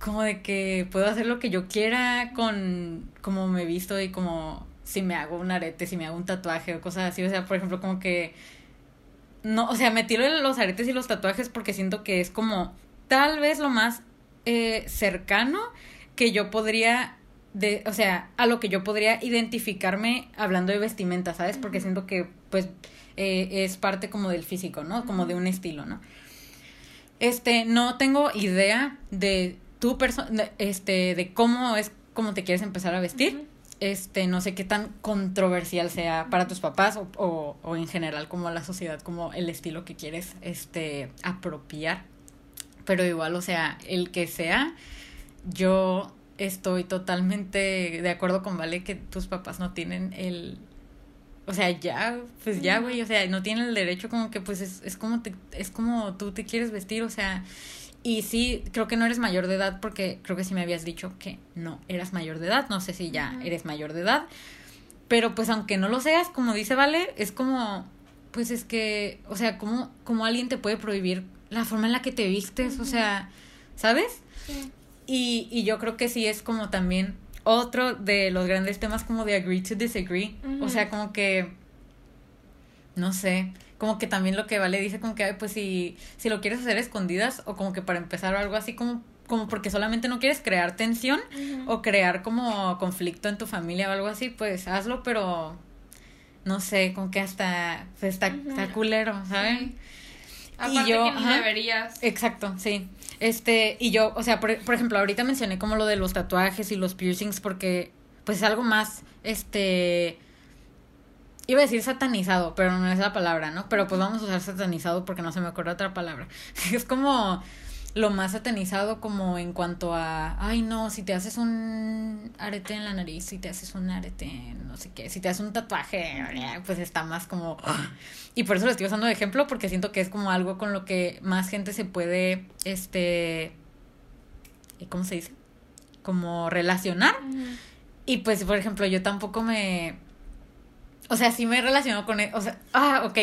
como de que puedo hacer lo que yo quiera con como me visto y como si me hago un arete, si me hago un tatuaje o cosas así. O sea, por ejemplo, como que no, o sea, me tiro los aretes y los tatuajes porque siento que es como tal vez lo más eh, cercano que yo podría de, o sea, a lo que yo podría identificarme hablando de vestimenta, ¿sabes? Porque siento que, pues, eh, es parte como del físico, ¿no? Como de un estilo, ¿no? Este, no tengo idea de tu persona, este, de cómo es, cómo te quieres empezar a vestir. Este, no sé qué tan controversial sea para tus papás o, o, o en general como la sociedad, como el estilo que quieres, este, apropiar. Pero igual, o sea, el que sea, yo estoy totalmente de acuerdo con Vale que tus papás no tienen el o sea, ya, pues ya, güey, o sea, no tienen el derecho como que pues es, es como te, es como tú te quieres vestir, o sea, y sí, creo que no eres mayor de edad porque creo que sí me habías dicho que no eras mayor de edad, no sé si ya eres mayor de edad, pero pues aunque no lo seas, como dice Vale, es como pues es que, o sea, como como alguien te puede prohibir la forma en la que te vistes, o sea, ¿sabes? Sí. Y, y yo creo que sí es como también otro de los grandes temas como de agree to disagree. O sea, como que, no sé, como que también lo que Vale dice como que, pues si, si lo quieres hacer escondidas o como que para empezar o algo así como como porque solamente no quieres crear tensión o crear como conflicto en tu familia o algo así, pues hazlo, pero no sé, como que hasta pues, está, está culero, y yo, que deberías. Exacto, sí. Este, y yo, o sea, por, por, ejemplo, ahorita mencioné como lo de los tatuajes y los piercings porque, pues es algo más, este, iba a decir satanizado, pero no es la palabra, ¿no? Pero pues vamos a usar satanizado porque no se me acuerda otra palabra. es como lo más satanizado como en cuanto a, ay no, si te haces un arete en la nariz, si te haces un arete, no sé qué, si te haces un tatuaje, pues está más como... Y por eso lo estoy usando de ejemplo, porque siento que es como algo con lo que más gente se puede, este, ¿cómo se dice? Como relacionar. Y pues, por ejemplo, yo tampoco me... O sea, sí me relaciono con... E, o sea, ah, ok.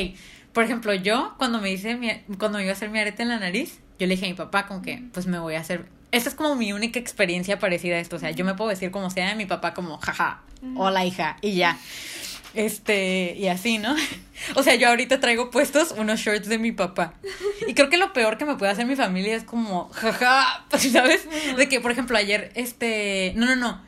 Por ejemplo, yo cuando me hice mi, cuando me iba a hacer mi arete en la nariz, yo le dije a mi papá como que, pues me voy a hacer... Esta es como mi única experiencia parecida a esto. O sea, yo me puedo decir como sea, mi papá como, jaja, hola hija, y ya. Este, y así, ¿no? O sea, yo ahorita traigo puestos unos shorts de mi papá. Y creo que lo peor que me puede hacer mi familia es como, jaja, ¿sabes? De que, por ejemplo, ayer, este, no, no, no.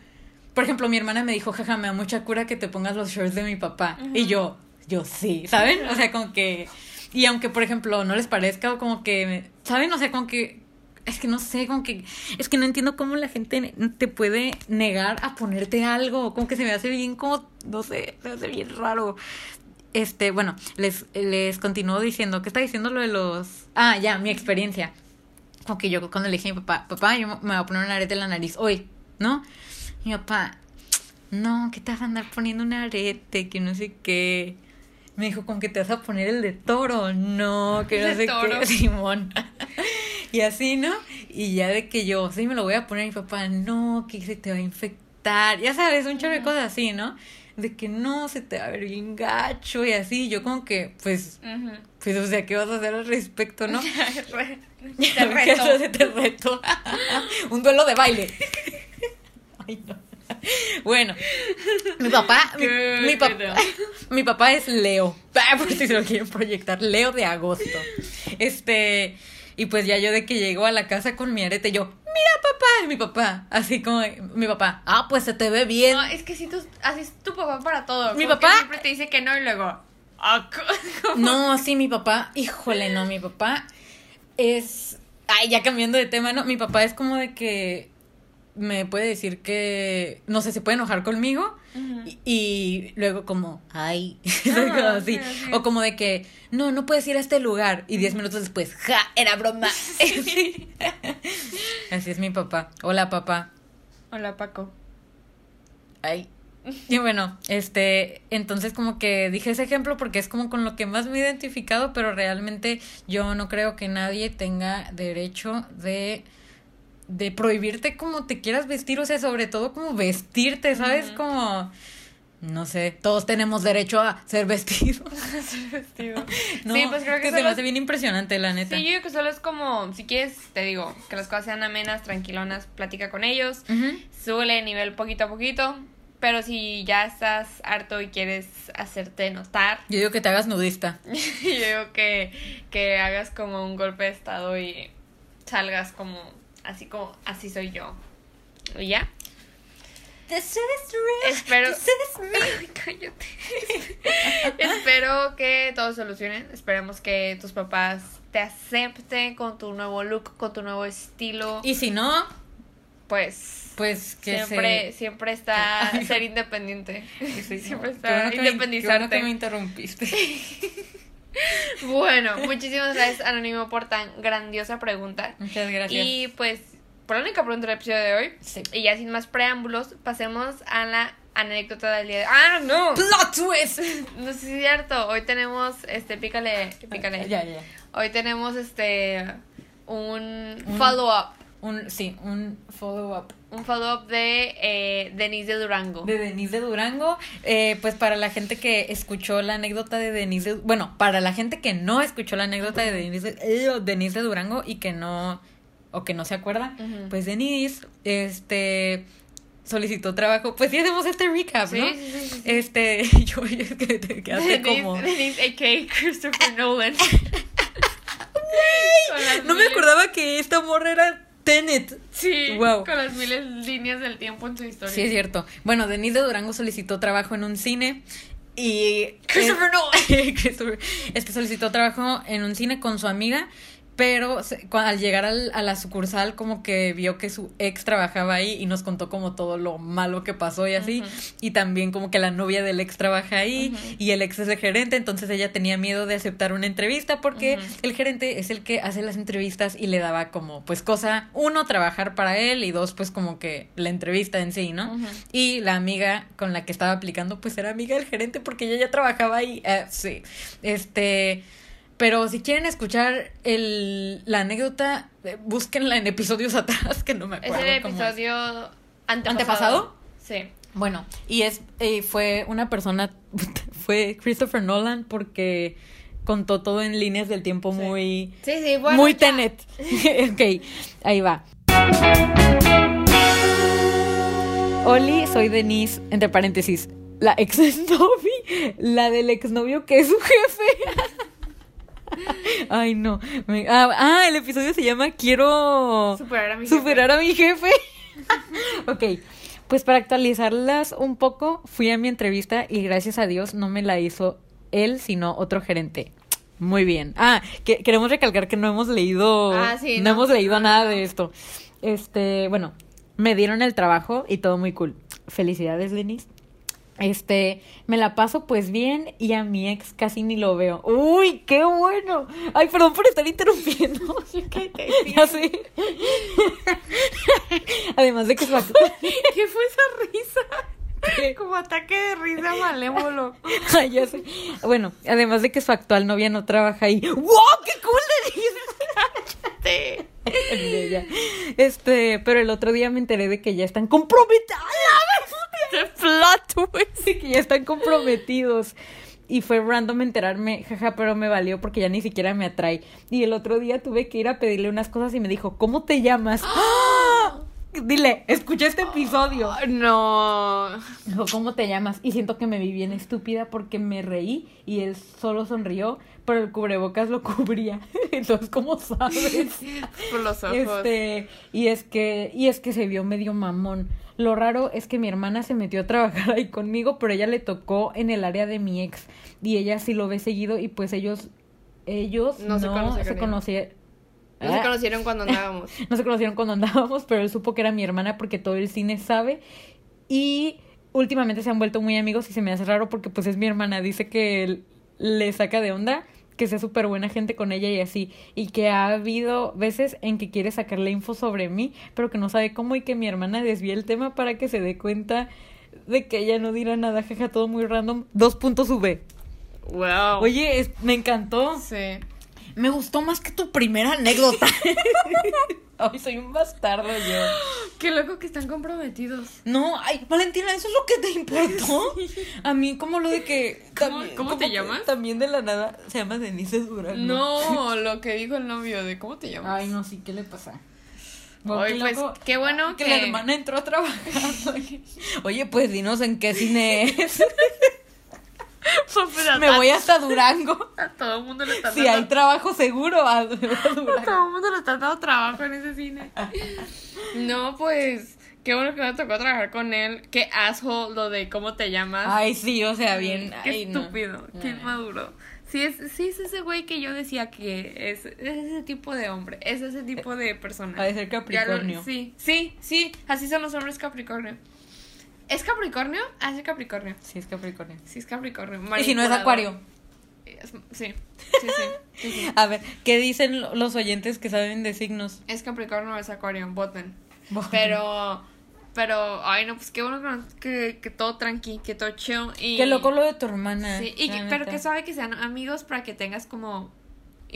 Por ejemplo, mi hermana me dijo, jaja, me da mucha cura que te pongas los shorts de mi papá. Y yo, yo sí, ¿saben? O sea, como que y aunque, por ejemplo, no les parezca o como que, ¿saben? O sea, como que, es que no sé, como que, es que no entiendo cómo la gente te puede negar a ponerte algo, como que se me hace bien como, no sé, se me hace bien raro. Este, bueno, les, les continúo diciendo, ¿qué está diciendo lo de los... Ah, ya, mi experiencia. Como que yo cuando le dije a mi papá, papá, yo me voy a poner un arete en la nariz hoy, ¿no? Mi papá, no, ¿qué te vas a andar poniendo un arete? Que no sé qué me dijo, ¿con que te vas a poner el de toro? No, que no sé qué, Simón. y así, ¿no? Y ya de que yo, sí, me lo voy a poner, mi papá, no, que se te va a infectar. Ya sabes, un chorro de cosas así, ¿no? De que no, se te va a ver bien gacho y así. Yo como que, pues, pues, o sea, ¿qué vas a hacer al respecto, no? te reto. te reto. un duelo de baile. Ay, no. Bueno, mi papá, mi, papá, mi papá es Leo, por si se lo quieren proyectar, Leo de agosto. Este, y pues ya yo de que llego a la casa con mi arete, yo, mira papá, mi papá, así como mi papá, ah, pues se te ve bien. No, es que si tú, así es tu papá para todo. Mi papá siempre te dice que no y luego, ah, no, sí, mi papá, híjole, no, mi papá es, ay, ya cambiando de tema, no, mi papá es como de que me puede decir que, no sé, se puede enojar conmigo y, luego como, ay, ah, así. O como de que, no, no puedes ir a este lugar. Y diez minutos después, ja, era broma. así es mi papá. Hola, papá. Hola, Paco. Ay. Y bueno, este, entonces como que dije ese ejemplo porque es como con lo que más me he identificado, pero realmente yo no creo que nadie tenga derecho de de prohibirte como te quieras vestir, o sea, sobre todo como vestirte, ¿sabes? Como, No sé, todos tenemos derecho a ser vestidos. vestido. No, sí, pues creo que, se solo me es- hace bien impresionante, la neta. Sí, yo creo que solo es como, si quieres, te digo, que las cosas sean amenas, tranquilonas, platica con ellos, súbele de nivel poquito a poquito, pero si ya estás harto y quieres hacerte notar, Yo digo que te hagas nudista. yo digo que, que hagas como un golpe de estado y salgas como, así como, así soy yo. ¿Y ya? Espero. Ay, cállate. Espero que todo solucione. Esperemos que tus papás te acepten con tu nuevo look, con tu nuevo estilo. Y si no, pues. pues que siempre, se... siempre está Ay. ser independiente. Sí, siempre está qué bueno que me- independizarte. qué bueno que me interrumpiste. Bueno, muchísimas gracias, Anónimo, por tan grandiosa pregunta. Muchas gracias. Y pues, por la única pregunta del episodio de hoy. Sí. Y ya sin más preámbulos, pasemos a la anécdota del día de ¡Ah, no! ¡Plot twist! No es cierto. Hoy tenemos, este, pícale, pícale. Ya, ya. Hoy tenemos, este, un Un- follow-up. Un, sí, un follow-up Un follow-up de eh, Denise de Durango. de Denise de Durango. Eh, pues para la gente que escuchó la anécdota de Denise de, Bueno, para la gente que no escuchó la anécdota de Denise de, eh, Denise de Durango y que no... O que no se acuerda, pues Denise, este... Solicitó trabajo. Pues sí hacemos este recap, ¿no? sí, sí, sí. Este, yo es que te quedaste Denise, como... Denise, a.k.a. Christopher Nolan. No me acordaba que esta morra era Tenet. Sí, Wow. con las miles líneas del tiempo en su historia. Sí, es cierto. Bueno, Denise de Durango solicitó trabajo en un cine y... Christopher Nolan. Christopher, este solicitó trabajo en un cine con su amiga, pero se- al llegar al- a la sucursal como que vio que su ex trabajaba ahí y nos contó como todo lo malo que pasó y así. Y también como que la novia del ex trabaja ahí y el ex es el gerente, entonces ella tenía miedo de aceptar una entrevista porque el gerente es el que hace las entrevistas y le daba como pues cosa, uno, trabajar para él y dos, pues como que la entrevista en sí, ¿no? Y la amiga con la que estaba aplicando pues era amiga del gerente porque ella ya trabajaba ahí. Eh, sí. Este... Pero si quieren escuchar el, la anécdota, eh, búsquenla en episodios atrás, que no me Es acuerdo. el cómo es. episodio antepasado. ¿Antepasado? Sí. Bueno, y es eh, fue una persona, fue Christopher Nolan porque contó todo en líneas del tiempo Sí. muy, Sí, sí, bueno. muy ya. Tenet. ok, ahí va. Oli, soy Denise, entre paréntesis, la ex novia, la del exnovio que es su jefe. Ay, no. me- ah, ah, el episodio se llama Quiero Superar a mi jefe. a mi jefe. ok, pues para actualizarlas un poco, fui a mi entrevista y gracias a Dios no me la hizo él, sino otro gerente. Muy bien. Ah, que queremos recalcar que no hemos leído, Ah, sí, no, no. hemos leído Ah, nada de esto. Este, bueno, me dieron el trabajo y todo muy cool. Felicidades, Denise. Este, me la paso pues bien y a mi ex casi ni lo veo. Uy, qué bueno. Ay, perdón por estar interrumpiendo. Además de que su ¿Qué fue esa risa? Como ataque de risa malévolo. Ay, ya sé. Bueno, además de que su actual novia no trabaja ahí. ¡Wow! ¡Qué cool Cállate. le dices! Este, pero el otro día me enteré de que ya están comprometidos. Plot twist. Que ya están comprometidos. Y fue random enterarme, jaja, pero me valió porque ya ni siquiera me atrae. Y el otro día tuve que ir a pedirle unas cosas y me dijo, ¿cómo te llamas? Dile, escuché este episodio. No. Dijo, ¿cómo te llamas? Y siento que me vi bien estúpida porque me reí y él solo sonrió, pero el cubrebocas lo cubría. Entonces, ¿cómo sabes? Por los ojos. Este, y es que, y es que se vio medio mamón. Lo raro es que mi hermana se metió a trabajar ahí conmigo, pero ella le tocó en el área de mi ex. Y ella sí lo ve seguido, y pues ellos, ellos No no, se se conocieron. No se conocieron cuando andábamos. No se conocieron cuando andábamos, pero él supo que era mi hermana porque todo el cine sabe. Y últimamente se han vuelto muy amigos y se me hace raro porque pues es mi hermana. Dice que él le saca de onda, que sea súper buena gente con ella y así. Y que ha habido veces en que quiere sacarle info sobre mí, pero que no sabe cómo y que mi hermana desvía el tema para que se dé cuenta de que ella no dirá nada, jaja, todo muy random. Dos puntos V. Wow. Oye, es- me encantó. Sí. Me gustó más que tu primera anécdota. Ay, soy un bastardo yo. Qué loco que están comprometidos. No, ay, Valentina, ¿eso es lo que te importó? A mí como lo de que... ¿Cómo- también- cómo te que llamas? También de la nada se llama Denise Durango. No, lo que dijo el novio de cómo te llamas. Ay, no, sí, ¿qué le pasa? Ay, pues, qué bueno que... que- la hermana entró a trabajar. Oye, Oye, pues dinos en qué cine es. A- Me voy hasta Durango. A todo el mundo le está Si hay dando. trabajo seguro, a, a A Durango. todo el mundo le está dando trabajo en ese cine. No, pues. Qué bueno que me tocó trabajar con él. Qué asco lo de cómo te llamas. Ay, sí, o sea, bien. Qué ay, no. estúpido. Qué Ay. inmaduro. Sí es, sí, es ese güey que yo decía que es, es ese tipo de hombre. Es ese tipo de persona. Ha de ser Ya lo- Capricornio. sí, sí, sí. Así son los hombres Capricornio. ¿Es Capricornio? Ah, es Capricornio. Sí, es Capricornio. Sí, es Capricornio. Y si no es. Acuario. Sí, sí, sí. sí, sí. A ver, ¿qué dicen lo- los oyentes que saben de signos? Es Capricornio o es Acuario, voten. Pero, pero, ay no, pues qué bueno que, que, que todo tranqui, que todo chill. Y, Qué loco lo de tu hermana. Sí, y que- pero que sabe que sean amigos para que tengas como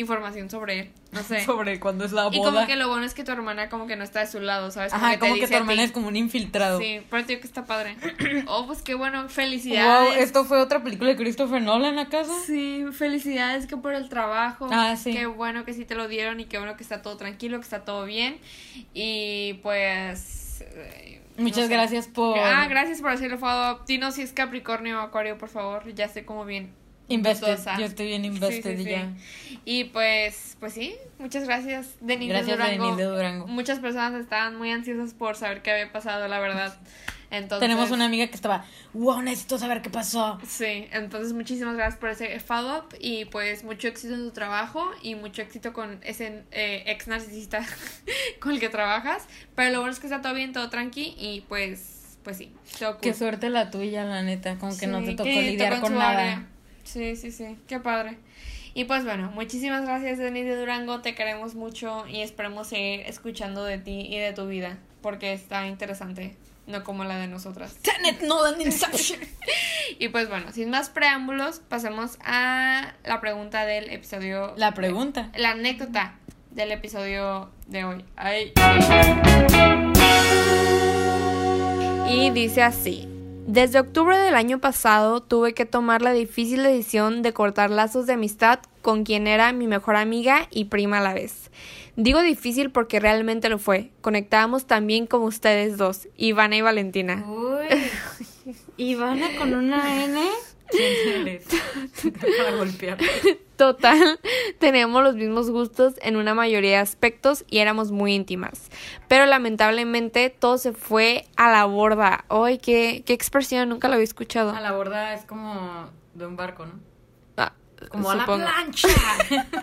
información sobre él. No sé. Sobre cuándo es la boda. Y como que lo bueno es que tu hermana como que no está de su lado, ¿sabes? Ajá, como que tu hermana es como un infiltrado. Sí, pero tío que está padre. Oh, pues qué bueno, Wow, felicidades. ¿esto fue otra película de Christopher Nolan acaso? Sí, felicidades que por el trabajo. Ah, sí. Qué bueno que sí te lo dieron y qué bueno que está todo tranquilo, que está todo bien. Y pues. eh, Muchas no sé. gracias por Ah, gracias por hacerlo follow up. Dinos si es Capricornio o Acuario, por favor. Ya estoy como bien. Invested. dudosa. Yo estoy bien invested sí, y sí. ya. Y pues, pues sí, muchas gracias, Denise Gracias, de Durango. Denise Durango. Muchas personas estaban muy ansiosas por saber qué había pasado, la verdad. Entonces, Tenemos una amiga que estaba, wow, necesito saber qué pasó. Sí, entonces muchísimas gracias por ese follow-up y pues mucho éxito en tu trabajo y mucho éxito con ese eh, ex narcisista con el que trabajas. Pero lo bueno es que está todo bien, todo tranqui y pues, pues sí. Qué suerte la tuya, la neta, como que no te tocó lidiar con su nada. área. Sí, sí, sí, qué padre. Y pues bueno, muchísimas gracias Denise de Durango, te queremos mucho y esperemos seguir escuchando de ti y de tu vida porque está interesante, no como la de nosotras. Tenet. Y pues bueno, sin más preámbulos, pasemos a la pregunta del episodio. La pregunta. La anécdota del episodio de hoy. Ay. Y dice así. Desde octubre del año pasado tuve que tomar la difícil decisión de cortar lazos de amistad con quien era mi mejor amiga y prima a la vez. Digo difícil porque realmente lo fue. Conectábamos tan bien como ustedes dos, Ivana y Valentina. Uy. Ivana con una N. ¿Quién eres? Para golpear. Total, teníamos los mismos gustos en una mayoría de aspectos y éramos muy íntimas. Pero lamentablemente todo se fue a la borda. ¡Ay, qué, qué expresión! Nunca lo había escuchado. A la borda es como de un barco, ¿no? Ah, Como a supongo. la plancha.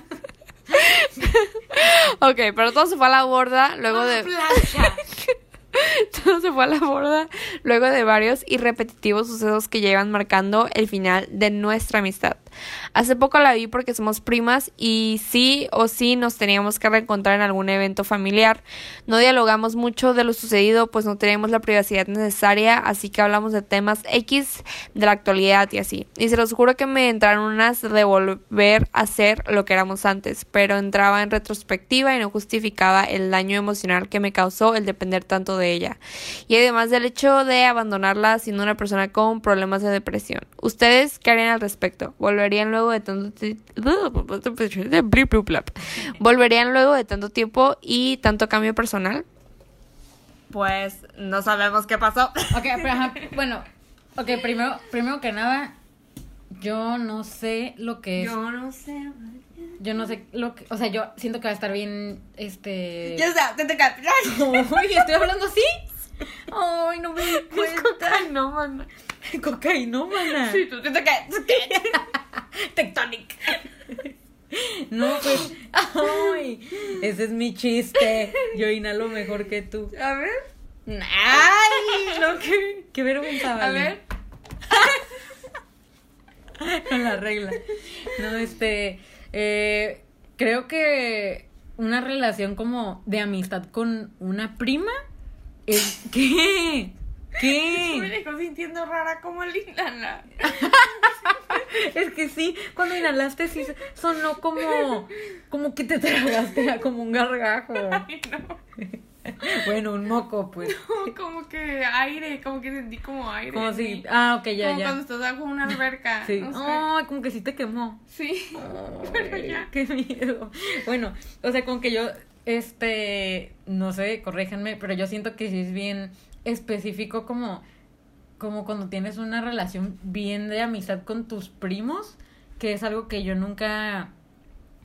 Ok, pero todo se fue a la borda luego A la de... plancha. Todo se fue a la borda luego de varios y repetitivos sucesos que iban marcando el final de nuestra amistad. Hace poco la vi porque somos primas y sí o sí nos teníamos que reencontrar en algún evento familiar. No dialogamos mucho de lo sucedido pues no teníamos la privacidad necesaria, así que hablamos de temas X de la actualidad y así. Y se los juro que me entraron unas de volver a ser lo que éramos antes, pero entraba en retrospectiva y no justificaba el daño emocional que me causó el depender tanto de ella. Y además del hecho de abandonarla siendo una persona con problemas de depresión. ¿Ustedes qué harían al respecto? ¿Volverían luego de tanto ¿Volverían luego de tanto tiempo y tanto cambio personal? Pues no sabemos qué pasó. Ok, pero ajá, bueno, ok, primero, primero que nada, yo no sé lo que es. Yo, no sé. No sé lo que, o sea, yo siento que va a estar bien, este. Ya está, te toca. Uy, estoy hablando así. Ay, no me di cuenta. no, man. Cocainómana. Sí, tú te toca. Tectonic. No, pues. Ay, ese es mi chiste. Yo inhalo mejor que tú. A ver. Ay, no, qué, qué vergüenza, A vale. ver. Con la regla. No, este. Eh, creo que una relación como de amistad con una prima es. ¿Qué? Me ¿Qué? dejó sintiendo rara como Lilana. Es que sí, cuando inhalaste sí sonó como, como que te tragaste como un gargajo. Ay, no. Bueno, un moco, pues. No, como que aire, como que sentí como aire. Como si, ah, ok, ya, como ya. cuando estás bajo una alberca. Sí. No sé. Ay, como que sí te quemó. Sí. Pero ya. Qué miedo. Bueno, o sea, con que yo, este, no sé, corríjanme, pero yo siento que sí es bien específico como, como cuando tienes una relación bien de amistad con tus primos, que es algo que yo nunca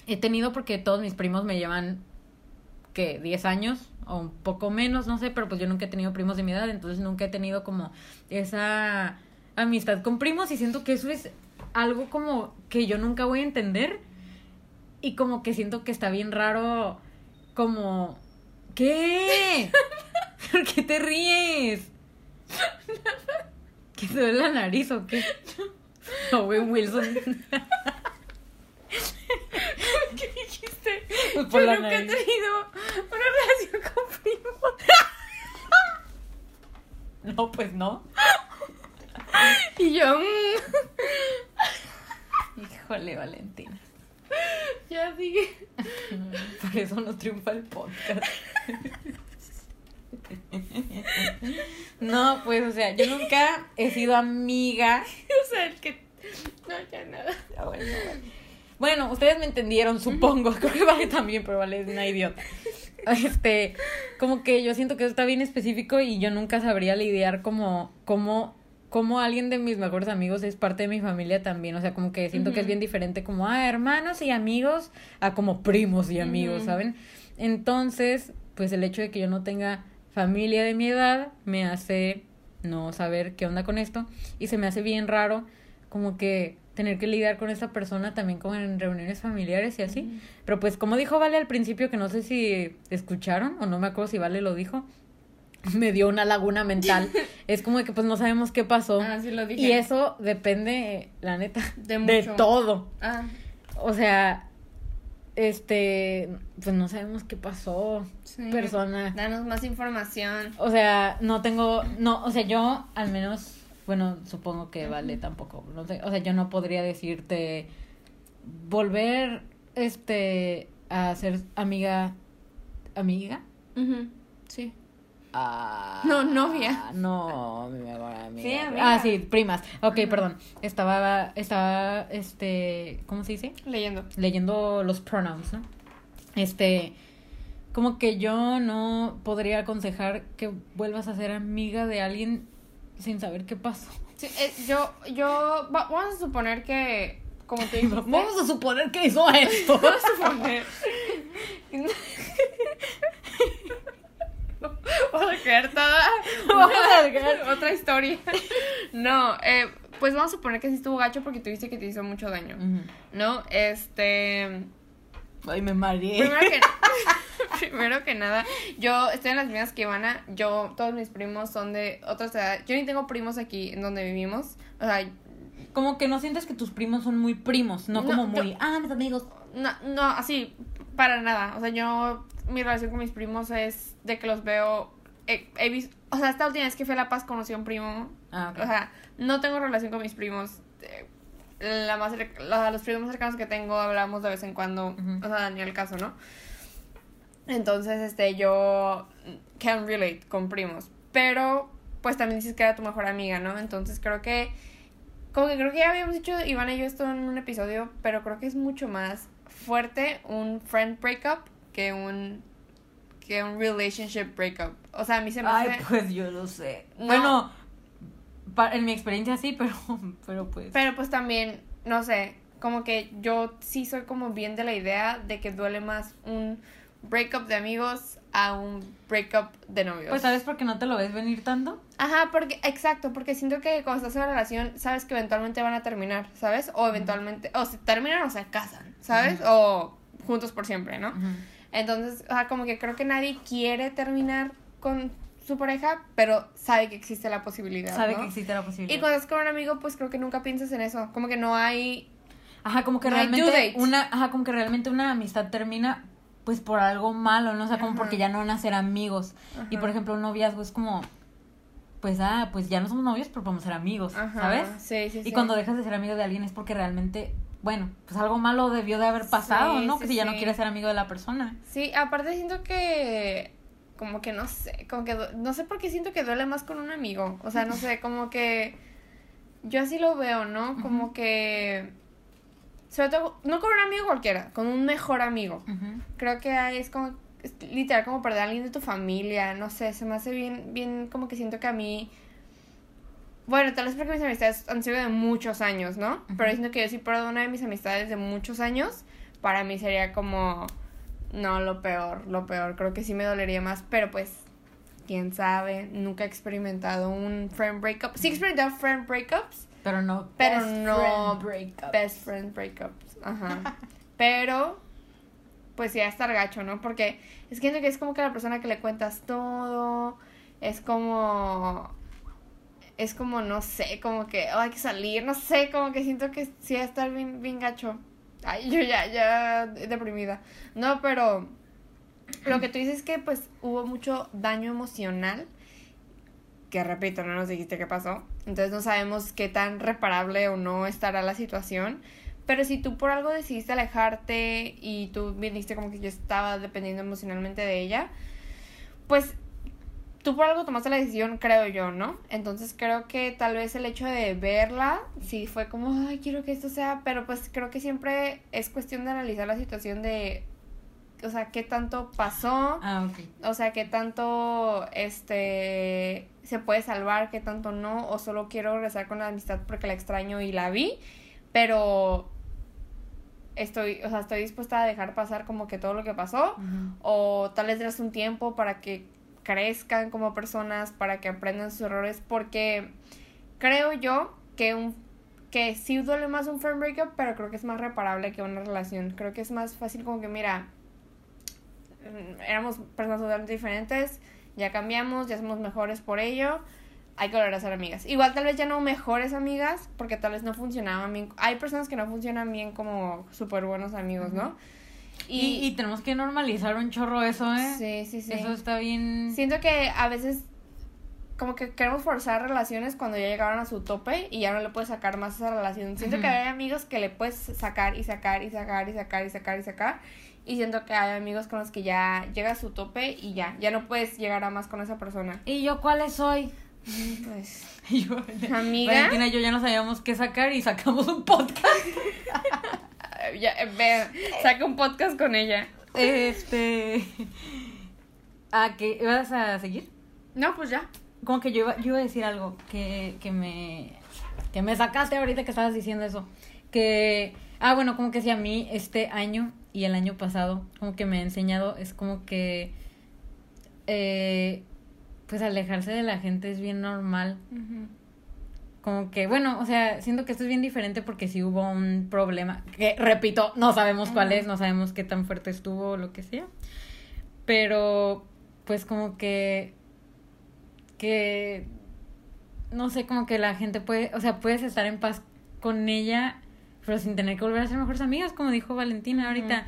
he tenido porque todos mis primos me llevan, ¿qué? 10 años o un poco menos, no sé, pero pues yo nunca he tenido primos de mi edad, entonces nunca he tenido como esa amistad con primos y siento que eso es algo como que yo nunca voy a entender y como que siento que está bien raro como ¿qué? ¿Por qué te ríes? ¿Que te duele la nariz o qué? Owen Wilson. ¿Qué dijiste? Pues por Yo la nunca he tenido una relación con primos. No, pues no. Y yo, mm, Híjole, Valentina. ya sigue. Por eso no triunfa el podcast. No, pues, o sea, yo nunca he sido amiga. O sea, el que. No, ya nada. Ah, bueno, vale. Bueno, ustedes me entendieron, supongo. Creo que vale también, pero vale es una idiota. Este, como que yo siento que eso está bien específico y yo nunca sabría lidiar como, como, como alguien de mis mejores amigos es parte de mi familia también. O sea, como que siento que es bien diferente como, ah, hermanos y amigos, a como primos y amigos. ¿saben? Entonces, pues el hecho de que yo no tenga familia de mi edad me hace no saber qué onda con esto y se me hace bien raro como que tener que lidiar con esa persona también como en reuniones familiares y así. Pero pues como dijo Vale al principio, que no sé si escucharon o no me acuerdo si Vale lo dijo, me dio una laguna mental. es como de que pues no sabemos qué pasó. Ah, sí lo dije. y eso depende, la neta, De todo. Ah, O sea, este, pues no sabemos qué pasó, sí. persona. Danos más información. O sea, no tengo, no, o sea, yo al menos, bueno, supongo que vale tampoco, no sé, o sea, yo no podría decirte volver, este, a ser amiga, amiga. Sí. Ah, No, novia. No, mi mejor amiga. Sí, amiga. Ah, sí, primas. Ok, perdón. Estaba, estaba, este, ¿cómo se dice? Leyendo. leyendo los pronouns, ¿no? Este, como que yo no podría aconsejar que vuelvas a ser amiga de alguien sin saber qué pasó. Sí, eh, yo, yo, va- vamos a suponer que, como te dijiste, Vamos a suponer que hizo esto. vamos a suponer. Vamos a quedar toda Vamos a dejar- otra historia. No, eh, pues vamos a suponer que sí estuvo gacho porque tuviste que te hizo mucho daño. ¿No? Este. Ay, me mareé. Primero que, primero que nada, yo estoy en las mismas que Ivana. Yo, todos mis primos son de otras edades. Yo ni tengo primos aquí en donde vivimos. O sea, Como que no sientes que tus primos son muy primos, no, No, como yo- muy, ah, mis amigos. no, no, así, para nada. O sea, yo, mi relación con mis primos es de que los veo. He, he visto, o sea, esta última vez que fui a La Paz conocí a un primo. Ah. O sea, no tengo relación con mis primos. eh, La más la- los primos más cercanos que tengo hablamos de vez en cuando. O sea, ni el caso, ¿no? Entonces, este, yo can relate con primos. Pero, pues también dices que era tu mejor amiga, ¿no? Entonces creo que. Como que creo que ya habíamos dicho Ivana y yo esto en un episodio, pero creo que es mucho más fuerte un friend breakup que un que un relationship breakup. O sea, a mí se me Ay, hace pues yo lo sé. No. Bueno, en mi experiencia sí, pero, pero pues. Pero pues también, no sé, como que yo sí soy como bien de la idea de que duele más un breakup de amigos a un breakup de novios. Pues sabes por qué no te lo ves venir tanto. Ajá, porque, exacto, porque siento que cuando estás en una relación, sabes que eventualmente van a terminar, ¿sabes? O eventualmente, o se terminan o se casan, ¿sabes? O juntos por siempre, ¿no? Entonces, o sea, como que creo que nadie quiere terminar con su pareja, pero sabe que existe la posibilidad. Sabe ¿no? que existe la posibilidad. Y cuando estás con un amigo, pues creo que nunca piensas en eso. Como que no hay. Ajá, como que No realmente una, ajá, como que realmente una amistad termina pues por algo malo, ¿no? O sea, como Ajá. porque ya no van a ser amigos. Y por ejemplo, un noviazgo es como pues, ah, pues ya no somos novios, pero podemos ser amigos, Ajá, ¿sabes? Sí, sí, Y sí. cuando dejas de ser amigo de alguien es porque realmente, bueno, pues algo malo debió de haber pasado, Sí, ¿no? sí, que si ya no quieres ser amigo de la persona. Sí, aparte siento que como que no sé, como que no sé por qué siento que duele más con un amigo. O sea, no sé, como que yo así lo veo, ¿no? Como que sobre todo no con un amigo cualquiera, con un mejor amigo. Ujú. Creo que es como es literal como perder a alguien de tu familia, no sé, se me hace bien bien como que siento que a mí bueno, tal vez porque mis amistades han sido de muchos años, ¿no? Pero Ujú. siento que yo sí pierdo una de mis amistades de muchos años, para mí sería como no, lo peor, lo peor, creo que sí me dolería más, pero pues quién sabe, nunca he experimentado un friend breakup. Sí he experimentado friend breakups, Pero no. Pero best no friend breakup. Best friend breakups. Ajá. Pero, pues sí, a estar gacho, ¿no? Porque es que es como que la persona que le cuentas todo. Es como. Es como, no sé, como que oh, hay que salir, no sé, como que siento que sí va a estar bien, bien gacho. Ay, yo ya, ya deprimida. No, pero lo que tú dices es que pues hubo mucho daño emocional. Que repito, no nos dijiste qué pasó. Entonces no sabemos qué tan reparable o no estará la situación. Pero si tú por algo decidiste alejarte y tú viniste como que yo estaba dependiendo emocionalmente de ella, pues tú por algo tomaste la decisión, creo yo, ¿no? Entonces creo que tal vez el hecho de verla, sí fue como, ay, quiero que esto sea, pero pues creo que siempre es cuestión de analizar la situación de, o sea, qué tanto pasó, Ah, ok. o sea, qué tanto, este, se puede salvar, qué tanto no, o solo quiero regresar con la amistad porque la extraño y la vi, pero estoy, o sea, estoy dispuesta a dejar pasar como que todo lo que pasó, o tal vez darles un tiempo para que crezcan como personas, para que aprendan sus errores, porque creo yo que un que sí duele más un friend breakup, pero creo que es más reparable que una relación. Creo que es más fácil como que mira, éramos personas totalmente diferentes, ya cambiamos, ya somos mejores por ello. Hay que volver a ser amigas. Igual tal vez ya no mejores amigas, porque tal vez no funcionaban bien. Hay personas que no funcionan bien como súper buenos amigos, ¿no? Y, y tenemos que normalizar un chorro eso, ¿eh? Sí, sí, sí. Eso está bien. Siento que a veces como que queremos forzar relaciones cuando ya llegaron a su tope y ya no le puedes sacar más a esa relación. Siento que Ujú. hay amigos que le puedes sacar y sacar y sacar y sacar y sacar y sacar. Y siento que hay amigos con los que ya llega a su tope y ya, ya no puedes llegar a más con esa persona. ¿Y yo cuáles soy? Pues, Y yo, Amiga. Valentina y yo ya no sabíamos qué sacar y sacamos un podcast. ya, eh, ve, saca un podcast con ella. Este. ¿A qué ibas a seguir? No, pues ya. Como que yo iba, yo iba a decir algo que, que me. que me sacaste ahorita que estabas diciendo eso. Que. Ah, bueno, como que si a mí este año y el año pasado, como que me ha enseñado, es como que. Eh, pues alejarse de la gente es bien normal. Como que, bueno, o sea, siento que esto es bien diferente porque si hubo un problema, que repito, no sabemos cuál es, no sabemos qué tan fuerte estuvo o lo que sea. Pero, pues como que, que, no sé, como que la gente puede, o sea, puedes estar en paz con ella, pero sin tener que volver a ser mejores amigas, como dijo Valentina ahorita.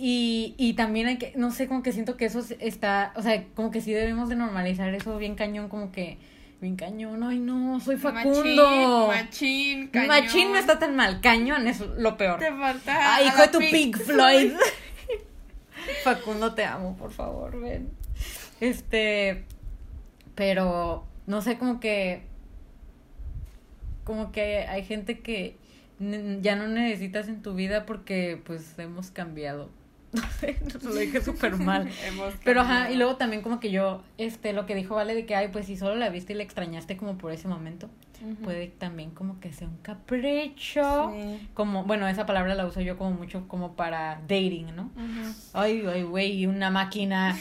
Y, y también hay que, no sé, como que siento que eso está, o sea, como que sí debemos de normalizar eso bien cañón, como que, bien cañón, ay no, soy Facundo. Machín, Machín, cañón. no está tan mal, cañón es lo peor. Te falta. Ay, hijo de tu Pink Floyd. Facundo, te amo, por favor, ven. Este, pero, no sé, como que, como que hay gente que ya no necesitas en tu vida porque, pues, hemos cambiado. No sé, lo dije súper mal. Pero ajá, y luego también como que yo, este, lo que dijo Vale de que, ay, pues si solo la viste y la extrañaste como por ese momento, puede también como que sea un capricho. Sí. Como, bueno, esa palabra la uso yo como mucho como para dating, ¿no? Ujú. Ay, ay, güey, una máquina.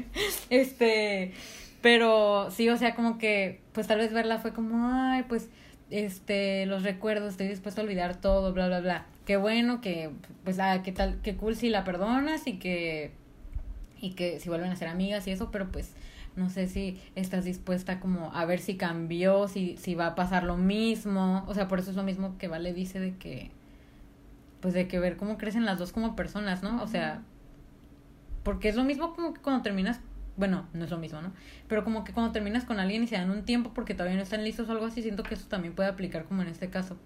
este, pero sí, o sea, como que, pues tal vez verla fue como, ay, pues, este, los recuerdos, estoy dispuesta a olvidar todo, bla, bla, bla. Qué bueno que, pues, ah, qué tal, qué cool si la perdonas y que, y que si vuelven a ser amigas y eso, pero pues, no sé si estás dispuesta como a ver si cambió, si, si va a pasar lo mismo. O sea, por eso es lo mismo que Vale dice de que, pues de que ver cómo crecen las dos como personas, ¿no? O sea, porque es lo mismo como que cuando terminas bueno, no es lo mismo, ¿no? Pero como que cuando terminas con alguien y se dan un tiempo porque todavía no están listos o algo así, siento que eso también puede aplicar como en este caso.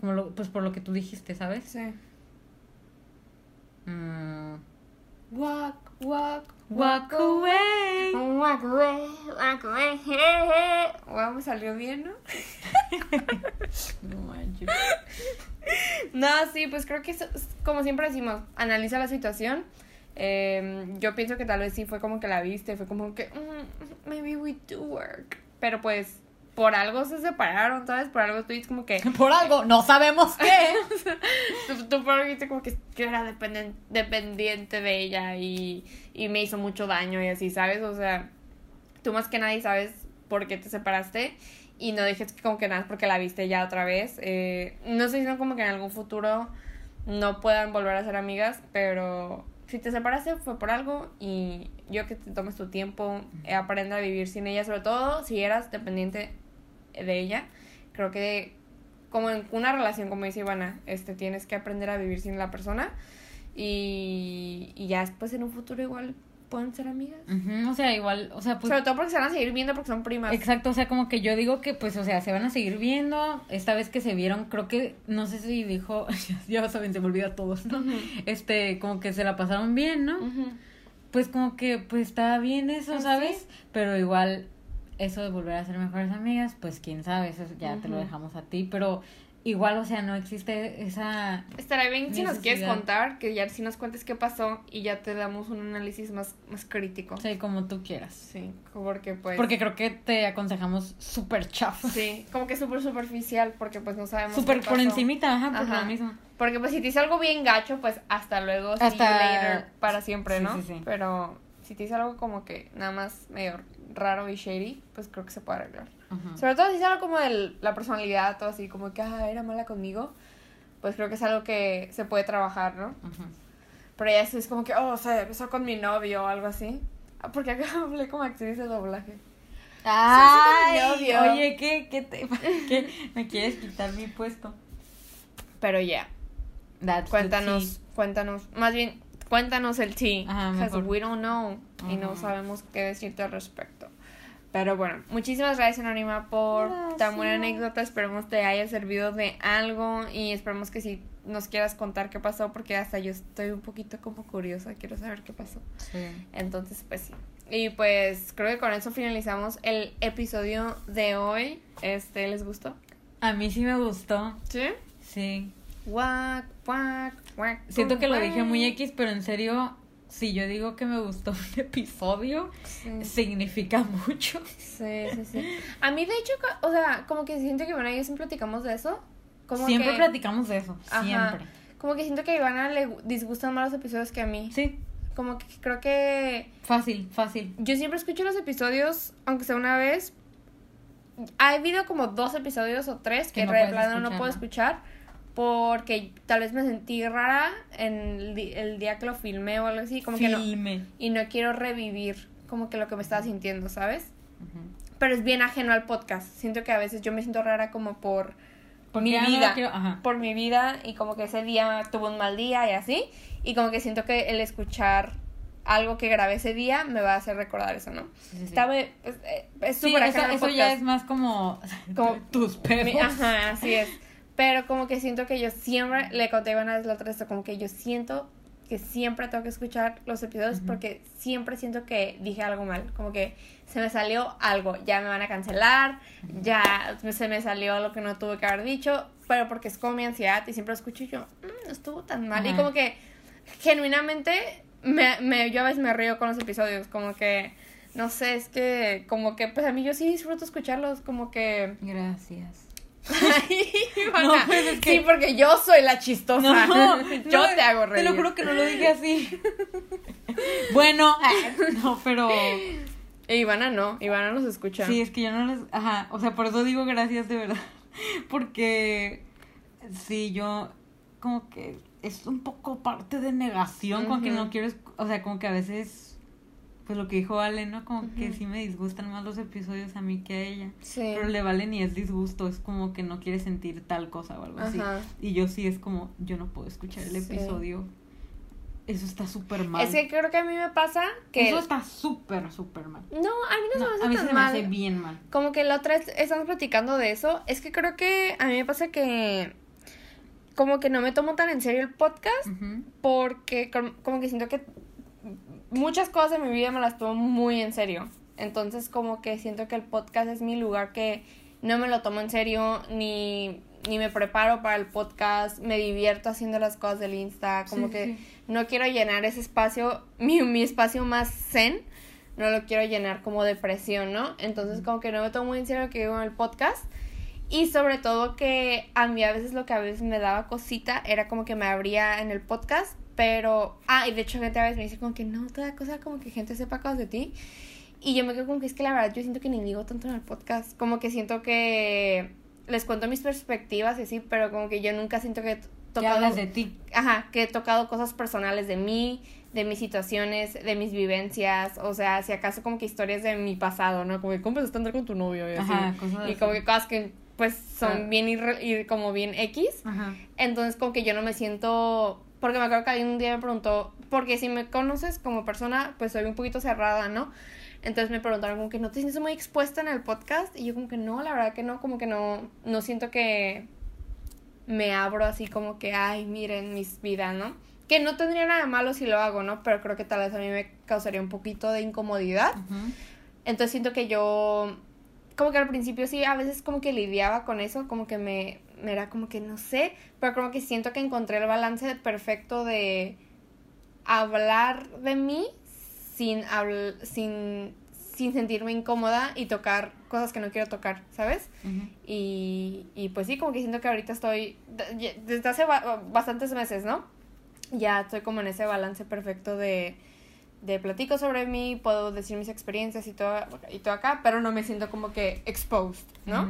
Como lo, pues por lo que tú dijiste, ¿sabes? Sí. Mm. Walk, walk, Walk away. Walk away, walk away. hey. Wow, me salió bien, ¿no? No manches. No, sí, pues creo que eso- como siempre decimos, analiza la situación. Eh, yo pienso que tal vez sí fue como que la viste, fue como que "Mm, maybe we do work. Pero pues por algo se separaron, ¿sabes? Por algo tú dices como que Por algo, no sabemos qué. tú, tú por algo dijiste como que yo era dependiente de ella y, y me hizo mucho daño y así, ¿sabes? O sea, tú más que nadie sabes por qué te separaste y no dejes que como que nada porque la viste ya otra vez. Eh, no sé si no como que en algún futuro no puedan volver a ser amigas, pero si te separaste fue por algo y yo que te tomes tu tiempo, eh, aprenda a vivir sin ella, sobre todo si eras dependiente de ella. Creo que como en una relación, como dice Ivana, este, tienes que aprender a vivir sin la persona y, y ya después en un futuro igual pueden ser amigas. Ujú, o sea, igual, o sea, pues Sobre todo porque se van a seguir viendo porque son primas. Exacto, o sea, como que yo digo que, pues, o sea, se van a seguir viendo. Esta vez que se vieron, creo que, no sé si dijo, ya saben, se me olvida a todos, ¿no? Este, como que se la pasaron bien, ¿no? Pues como que, pues, está bien eso, Pues, ¿sabes? Pero igual, eso de volver a ser mejores amigas, pues, quién sabe, eso ya te lo dejamos a ti. Pero igual, o sea, no existe esa... Estará bien si nos quieres contar, que ya si nos cuentes qué pasó y ya te damos un análisis más, más crítico. Sea, como tú quieras. Sí, porque pues... Porque creo que te aconsejamos súper chafa. Sí, como que súper superficial porque pues no sabemos Súper por encimita, ajá, por Ajá. lo mismo. Porque pues si te hice algo bien gacho, pues hasta luego, see Hasta- you later, para siempre, Sí, ¿no? sí, sí. Pero si te hice algo como que nada más medio raro y shady, pues creo que se puede arreglar. Sobre todo si es algo como de la personalidad, todo así, como que, ah, era mala conmigo, pues creo que es algo que se puede trabajar, ¿no? Pero ya es como que, oh, se besó con mi novio o algo así. Ah, Porque acá hablé como actriz de doblaje. Ay, Sí, oye, ¿qué, qué, te, qué me quieres quitar mi puesto? Pero ya, That's the cuéntanos, cuéntanos, más bien, cuéntanos el. Ajá, Because we don't know y no sabemos qué decirte al respecto. Pero bueno, muchísimas gracias Anónima por tan buena anécdota. Esperemos te haya servido de algo y esperemos que si nos quieras contar qué pasó porque hasta yo estoy un poquito como curiosa, quiero saber qué pasó. Sí. Entonces, pues sí. Y pues creo que con eso finalizamos el episodio de hoy. Este, ¿les gustó? A mí sí me gustó. Sí. Sí. Guac, guac, guac, Siento que lo dije muy X, pero en serio, si yo digo que me gustó un episodio, Sí. significa mucho. Sí, sí, sí. A mí, de hecho, o sea, como que siento que Ivana y yo siempre platicamos de eso. Como siempre que, platicamos de eso. Ajá. Siempre. Como que siento que a Ivana le disgustan más los episodios que a mí. Sí. Como que creo que Fácil, fácil. yo siempre escucho los episodios, aunque sea una vez. Ha habido como dos episodios o tres que, Que no plano no puedo escuchar porque tal vez me sentí rara en el, día que lo filmé o algo así. Como que no. Y no quiero revivir como que lo que me estaba sintiendo, ¿sabes? Pero es bien ajeno al podcast. Siento que a veces yo me siento rara como por mi vida. quiero- ajá. Por mi vida y como que ese día tuve un mal día y así. Y como que siento que el escuchar algo que grabé ese día me va a hacer recordar eso, ¿no? Sí. Está es eh, es súper eso, ya es más como, Como tus. Mi- Ajá, así es. Pero como que siento que yo siempre, le conté una vez la otra vez, como que yo siento que siempre tengo que escuchar los episodios porque siempre siento que dije algo mal, como que se me salió algo, ya me van a cancelar, ya se me salió lo que no tuve que haber dicho, pero porque es como mi ansiedad y siempre lo escucho y yo, "Mm, no estuvo tan mal. Y como que genuinamente me, me, yo a veces me río con los episodios, como que, no sé, es que como que pues a mí yo sí disfruto escucharlos, como que... Gracias. Ay, Ivana. No, pues, es que- Sí, porque yo soy la chistosa. No, yo no, te hago reír. Te lo juro que no lo dije así. bueno, no, pero E Ivana no, Ivana nos escucha. sí, es que yo no les, ajá, o sea, por eso digo gracias de verdad, porque sí, yo como que es un poco parte de negación, como que no quiero, o sea, como que a veces pues lo que dijo Ale, ¿no? Como que sí me disgustan más los episodios a mí que a ella. Sí. Pero le vale ni es disgusto, es como que no quiere sentir tal cosa o algo así. Ajá. Y yo sí es como, yo no puedo escuchar el Sí. episodio Eso está súper mal. Es que creo que a mí me pasa que... Eso está súper, súper mal. No, a mí no, No, se me hace a mí tan se me mal. hace bien mal. Como que la otra vez estamos platicando de eso. Es que creo que a mí me pasa que... Como que no me tomo tan en serio el podcast. Porque com- como que siento que muchas cosas de mi vida me las tomo muy en serio. Entonces como que siento que el podcast es mi lugar que no me lo tomo en serio ni, ni me preparo para el podcast, me divierto haciendo las cosas del Insta, como Sí, que sí. no quiero llenar ese espacio, mi, mi espacio más zen, no lo quiero llenar como de presión, ¿no? Entonces como que no me tomo muy en serio lo que digo en el podcast. Y sobre todo que a mí a veces lo que a veces me daba cosita era como que me abría en el podcast, pero... Ah, y de hecho gente a veces me dice como que no, te da cosa como que gente sepa cosas de ti. Y yo me quedo como que es que la verdad yo siento que ni digo tanto en el podcast, como que siento que les cuento mis perspectivas y así, pero como que yo nunca siento que he tocado... hablas de ti. Ajá, que he tocado cosas personales de mí, de mis situaciones, de mis vivencias, o sea, si acaso como que historias de mi pasado, ¿no? Como que cómo empezaste a andar con tu novio y así. Ajá, cosas y como que cosas que pues son Ah. bien y como bien X. Ajá. Entonces como que yo no me siento, porque me acuerdo que alguien un día me preguntó, porque si me conoces como persona, pues soy un poquito cerrada, ¿no? Entonces me preguntaron como que no te sientes muy expuesta en el podcast y yo como que no, la verdad que no, como que no, no siento que me abro así como que, ay, miren mis vidas, ¿no? Que no tendría nada de malo si lo hago, ¿no? Pero creo que tal vez a mí me causaría un poquito de incomodidad. Entonces siento que yo, como que al principio sí, a veces como que lidiaba con eso, como que me era como que no sé, pero como que siento que encontré el balance perfecto de hablar de mí sin, habl- sin, sin sentirme incómoda y tocar cosas que no quiero tocar, ¿sabes? Y, y pues sí, como que siento que ahorita estoy, desde hace ba- bastantes meses, ¿no? Ya estoy como en ese balance perfecto de, de platico sobre mí, puedo decir mis experiencias y todo, y todo acá, pero no me siento como que exposed, ¿no?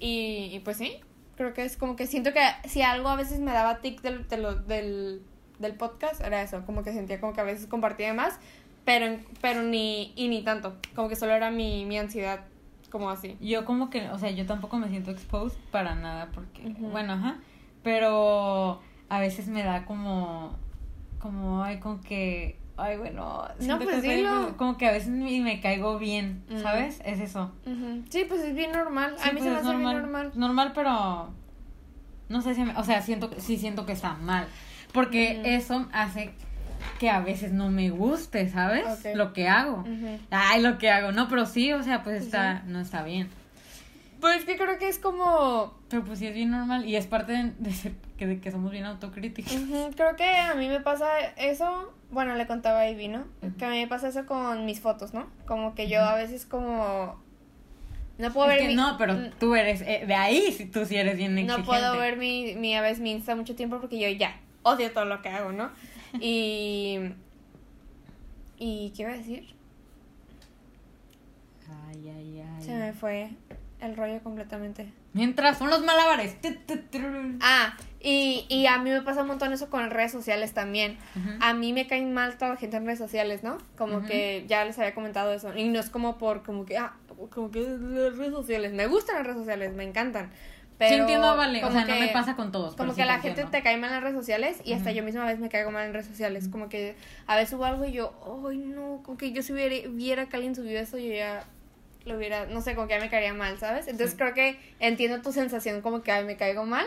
Y, y pues sí, creo que es como que siento que si algo a veces me daba tic del, del, del podcast, era eso, como que sentía como que a veces compartía de más, pero, pero ni, y ni tanto, como que solo era mi, mi ansiedad, como así. Yo como que, o sea, yo tampoco me siento exposed para nada porque, bueno, ajá, pero a veces me da como, como, ay, como que, ay, bueno, siento pues dilo. como que a veces me caigo bien. ¿sabes? Es eso. Sí, pues es bien normal, a mí pues se me es hace bien normal. Normal, pero no sé si, me- o sea, siento, que- sí siento que está mal, porque eso hace que a veces no me guste, ¿sabes? Lo que hago. Ay, lo que hago, no, pero sí, o sea, pues Pues está, no está bien. Pues es que creo que es como Pero pues sí es bien normal y es parte de, de ser, que, de que somos bien autocríticos. Creo que a mí me pasa eso, bueno, le contaba a Ivy, ¿no? Que a mí me pasa eso con mis fotos, ¿no? Como que yo a veces como... No puedo Es ver que mi... no, pero tú eres, eh, de ahí si tú sí eres bien No exigente. puedo ver mi, mi, a veces mi Insta mucho tiempo porque yo ya odio todo lo que hago, ¿no? Y... ¿Y qué iba a decir? Ay, ay, ay. Se me fue el rollo completamente. Mientras son los malabares. Ah, y, y a mí me pasa un montón eso con redes sociales también. Ujú. A mí me caen mal toda la gente en redes sociales, ¿no? Como Ujú. que ya les había comentado eso. Y no es como por, como que, ah, como que las redes sociales. Me gustan las redes sociales, me encantan. Pero sí entiendo, vale. O como sea, no me que- pasa con todos. Como que sí la te gente entiendo. te cae mal en las redes sociales y hasta Ujú. yo misma a veces me caigo mal en redes sociales. Como que a veces subo algo y yo, ay no, como que yo si viera, viera que alguien subió eso, yo ya lo hubiera, no sé, como que ya me caería mal, ¿sabes? Entonces Sí. creo que entiendo tu sensación como que ay, me caigo mal.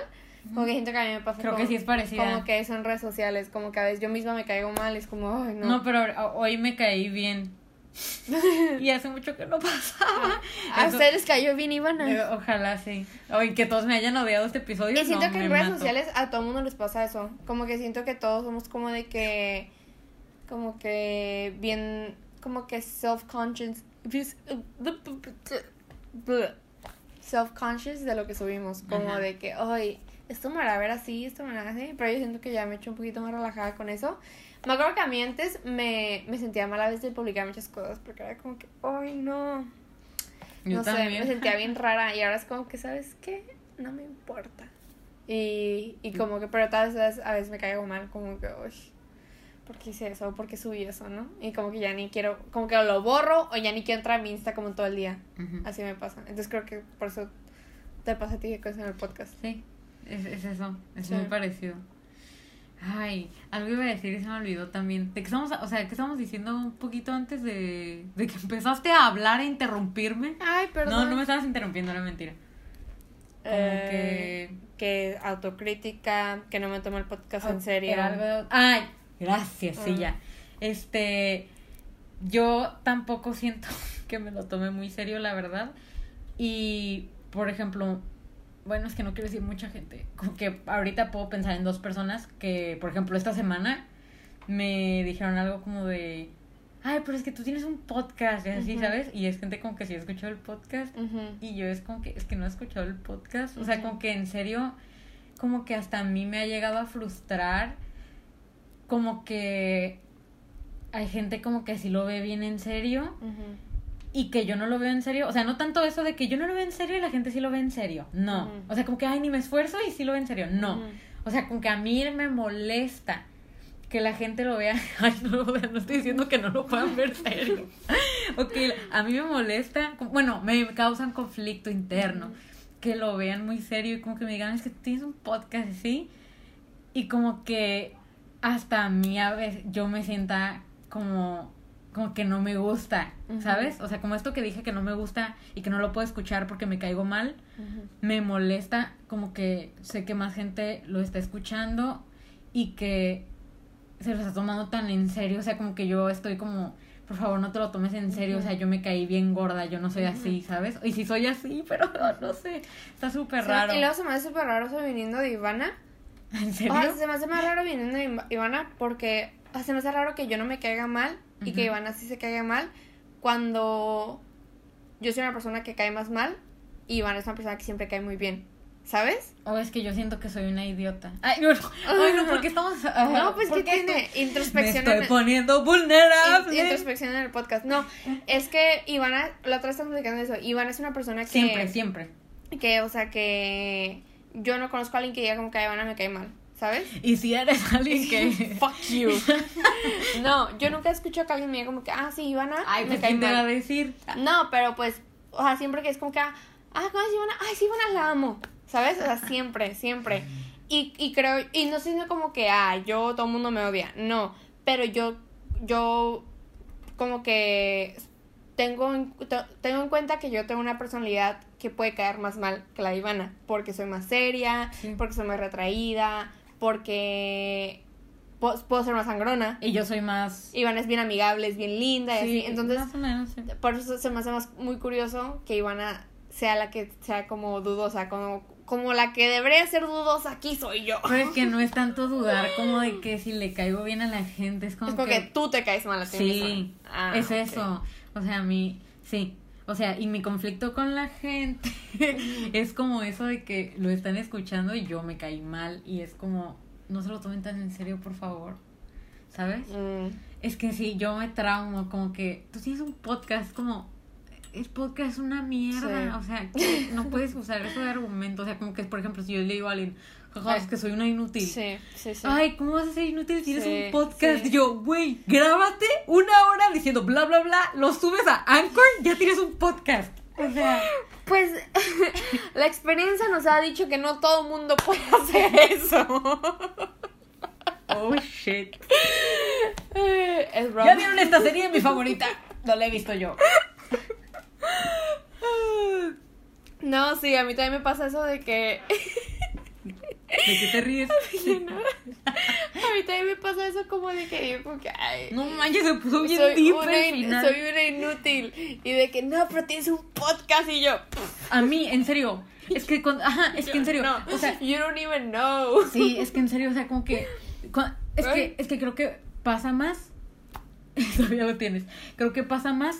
Como que siento que a mí me pasa Creo como, que sí es parecida. como que eso en redes sociales, como que a veces yo misma me caigo mal, es como, ay no. No, pero hoy me caí bien. y hace mucho que no pasaba. a Eso- ustedes cayó bien, Ivana. eh, Ojalá sí. Oye, que todos me hayan odiado este episodio. Y siento no, que en redes mato. sociales a todo mundo les pasa eso. Como que siento que todos somos como de que. Como que bien. Como que self-conscious. Self-conscious de lo que subimos. Como Ajá. de que, ay, esto me hará ver así, esto me hará así. Pero yo siento que ya me he hecho un poquito más relajada con eso. Me acuerdo que a mí antes me, me sentía mal a veces de publicar muchas cosas. Porque era como que, ay, no. Yo no sé, me sentía bien rara y ahora es como que, ¿sabes qué? No me importa. Y, y como que, pero tal vez a veces me caigo mal, como que, uy, ¿por qué hice eso? ¿Por qué subí eso, no? Y como que ya ni quiero, como que lo borro o ya ni quiero entrar a mi Insta como todo el día. Así me pasa. Entonces creo que por eso te pasa a ti cosas en el podcast. Sí, es, es eso. Es Sí. muy parecido. Ay, algo iba a decir y se me olvidó también. De que estamos, o sea, que estamos diciendo un poquito antes de, de que empezaste a hablar e interrumpirme. Ay, perdón. No, no me estabas interrumpiendo, era mentira. Como Eh, que autocrítica, que no me tomo el podcast en serio. Era algo de- Ay, gracias, sí, Ah. ya. Este, yo tampoco siento que me lo tome muy serio, la verdad. Y, por ejemplo, bueno, es que no quiero decir mucha gente. Como que ahorita puedo pensar en dos personas que, por ejemplo, esta semana me dijeron algo como de, ay, pero es que tú tienes un podcast, y así. ¿sabes? Y es gente como que sí ha escuchado el podcast. Y yo es como que, es que no he escuchado el podcast. O sea, como que en serio, como que hasta a mí me ha llegado a frustrar. Como que hay gente como que sí lo ve bien en serio y que yo no lo veo en serio. O sea, no tanto eso de que yo no lo veo en serio y la gente sí lo ve en serio. No. O sea, como que, ay, ni me esfuerzo y sí lo ve en serio. No. O sea, como que a mí me molesta que la gente lo vea. Ay, no, no estoy diciendo que no lo puedan ver serio. ok, a mí me molesta. Bueno, me causan conflicto interno. Que lo vean muy serio y como que me digan, es que tienes un podcast así. Y como que hasta a mí a veces yo me sienta como como que no me gusta. ¿sabes? O sea, como esto que dije que no me gusta y que no lo puedo escuchar porque me caigo mal, me molesta como que sé que más gente lo está escuchando y que se lo está tomando tan en serio, o sea, como que yo estoy como, por favor, no te lo tomes en serio, o sea, yo me caí bien gorda, yo no soy así, ¿sabes? Y si soy así, pero no sé, está súper Sí, raro. Y luego se me hace súper raro eso viniendo de Ivana. ¿En serio? O sea, se me hace más raro viniendo de Iva- Ivana porque o sea, se me hace raro que yo no me caiga mal y que. Ivana sí se caiga mal cuando yo soy una persona que cae más mal y Ivana es una persona que siempre cae muy bien. ¿Sabes? O es que yo siento que soy una idiota. Ay, no, no, ay, no porque estamos... ah, No, pues ¿por que tiene introspección. Me estoy poniendo vulnerable. introspección en el podcast. No, es que Ivana, la otra vez estamos platicando de eso. Ivana es una persona que. Siempre, siempre. Que, o sea, que yo no conozco a alguien que diga como que Ivana me cae mal. ¿Sabes? Y si eres alguien que... Fuck you. no, yo nunca escucho que alguien me diga como que, ah, sí, Ivana Ay, me pues cae ¿quién te va a mal. decir? No, pero pues, o sea, siempre que es como que, ah, ¿cómo es Ivana? Ay, sí, Ivana la amo. ¿Sabes? O sea, siempre, siempre. Y, y creo, y no siendo como que, ah, yo, todo el mundo me odia. No, pero yo, yo, como que tengo tengo en cuenta que yo tengo una personalidad que puede caer más mal que la de Ivana. Porque soy más seria, Sí. porque soy más retraída, porque puedo, puedo ser más sangrona. Y yo soy más... Ivana es bien amigable, es bien linda y Sí, así. Entonces, más o menos, sí. por eso se me hace más muy curioso que Ivana sea la que sea como dudosa, como, como la que debería ser dudosa, aquí soy yo. Pero es que no es tanto dudar como de que si le caigo bien a la gente, es como, Es como que, tú te caes mal a ti Sí, misma. Ah, es eso. O sea, a mí, sí. O sea, y mi conflicto con la gente es como eso de que lo están escuchando y yo me caí mal y es como, no se lo tomen tan en serio, por favor. ¿Sabes? Mm, Es que sí, yo me traumo, como que tú tienes un podcast, como el podcast es una mierda, Sí. o sea, no puedes usar eso de argumento, o sea, como que por ejemplo, si yo le digo a alguien, "Jaja, es que soy una inútil. sí, sí, sí. Ay, ¿cómo vas a ser inútil si tienes Sí, un podcast? sí. Yo, güey, grábate una hora diciendo bla, bla, bla, lo subes a Anchor, ya tienes un podcast. O sea, Pues la experiencia nos ha dicho que no todo mundo puede hacer eso. oh shit. Es. ¿Ya vieron esta serie? Mi favorita. No la he visto yo. No, sí, a mí también me pasa eso de que ¿De qué te ríes? a mí también me pasa eso como de que digo como que ay, No manches, se puso bien soy una, in- soy una inútil y de que no, pero tienes un podcast y yo A mí, en serio. Es que, con, ajá, es que en serio. no, O sea, you don't even know. sí, es que en serio, o sea, como que. Es que, es que creo que pasa más. Todavía lo tienes. Creo que pasa más.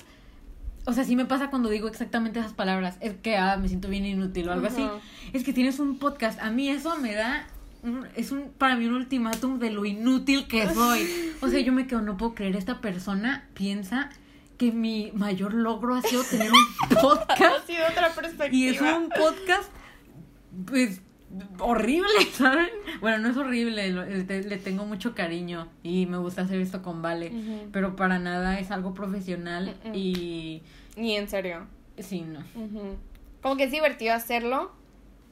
O sea, sí me pasa cuando digo exactamente esas palabras. Es que ah, me siento bien inútil o algo así. Es que tienes un podcast. A mí eso me da. un- es un para mí un ultimátum de lo inútil que soy. O sea, yo me quedo, no puedo creer. Esta persona piensa que mi mayor logro ha sido tener un podcast. Ha sido otra perspectiva. Y es un podcast, pues, horrible, ¿saben? Bueno, no es horrible, le, tengo mucho cariño y me gusta hacer esto con Vale, pero para nada es algo profesional y Ni en serio. sí, no. Como que es divertido hacerlo,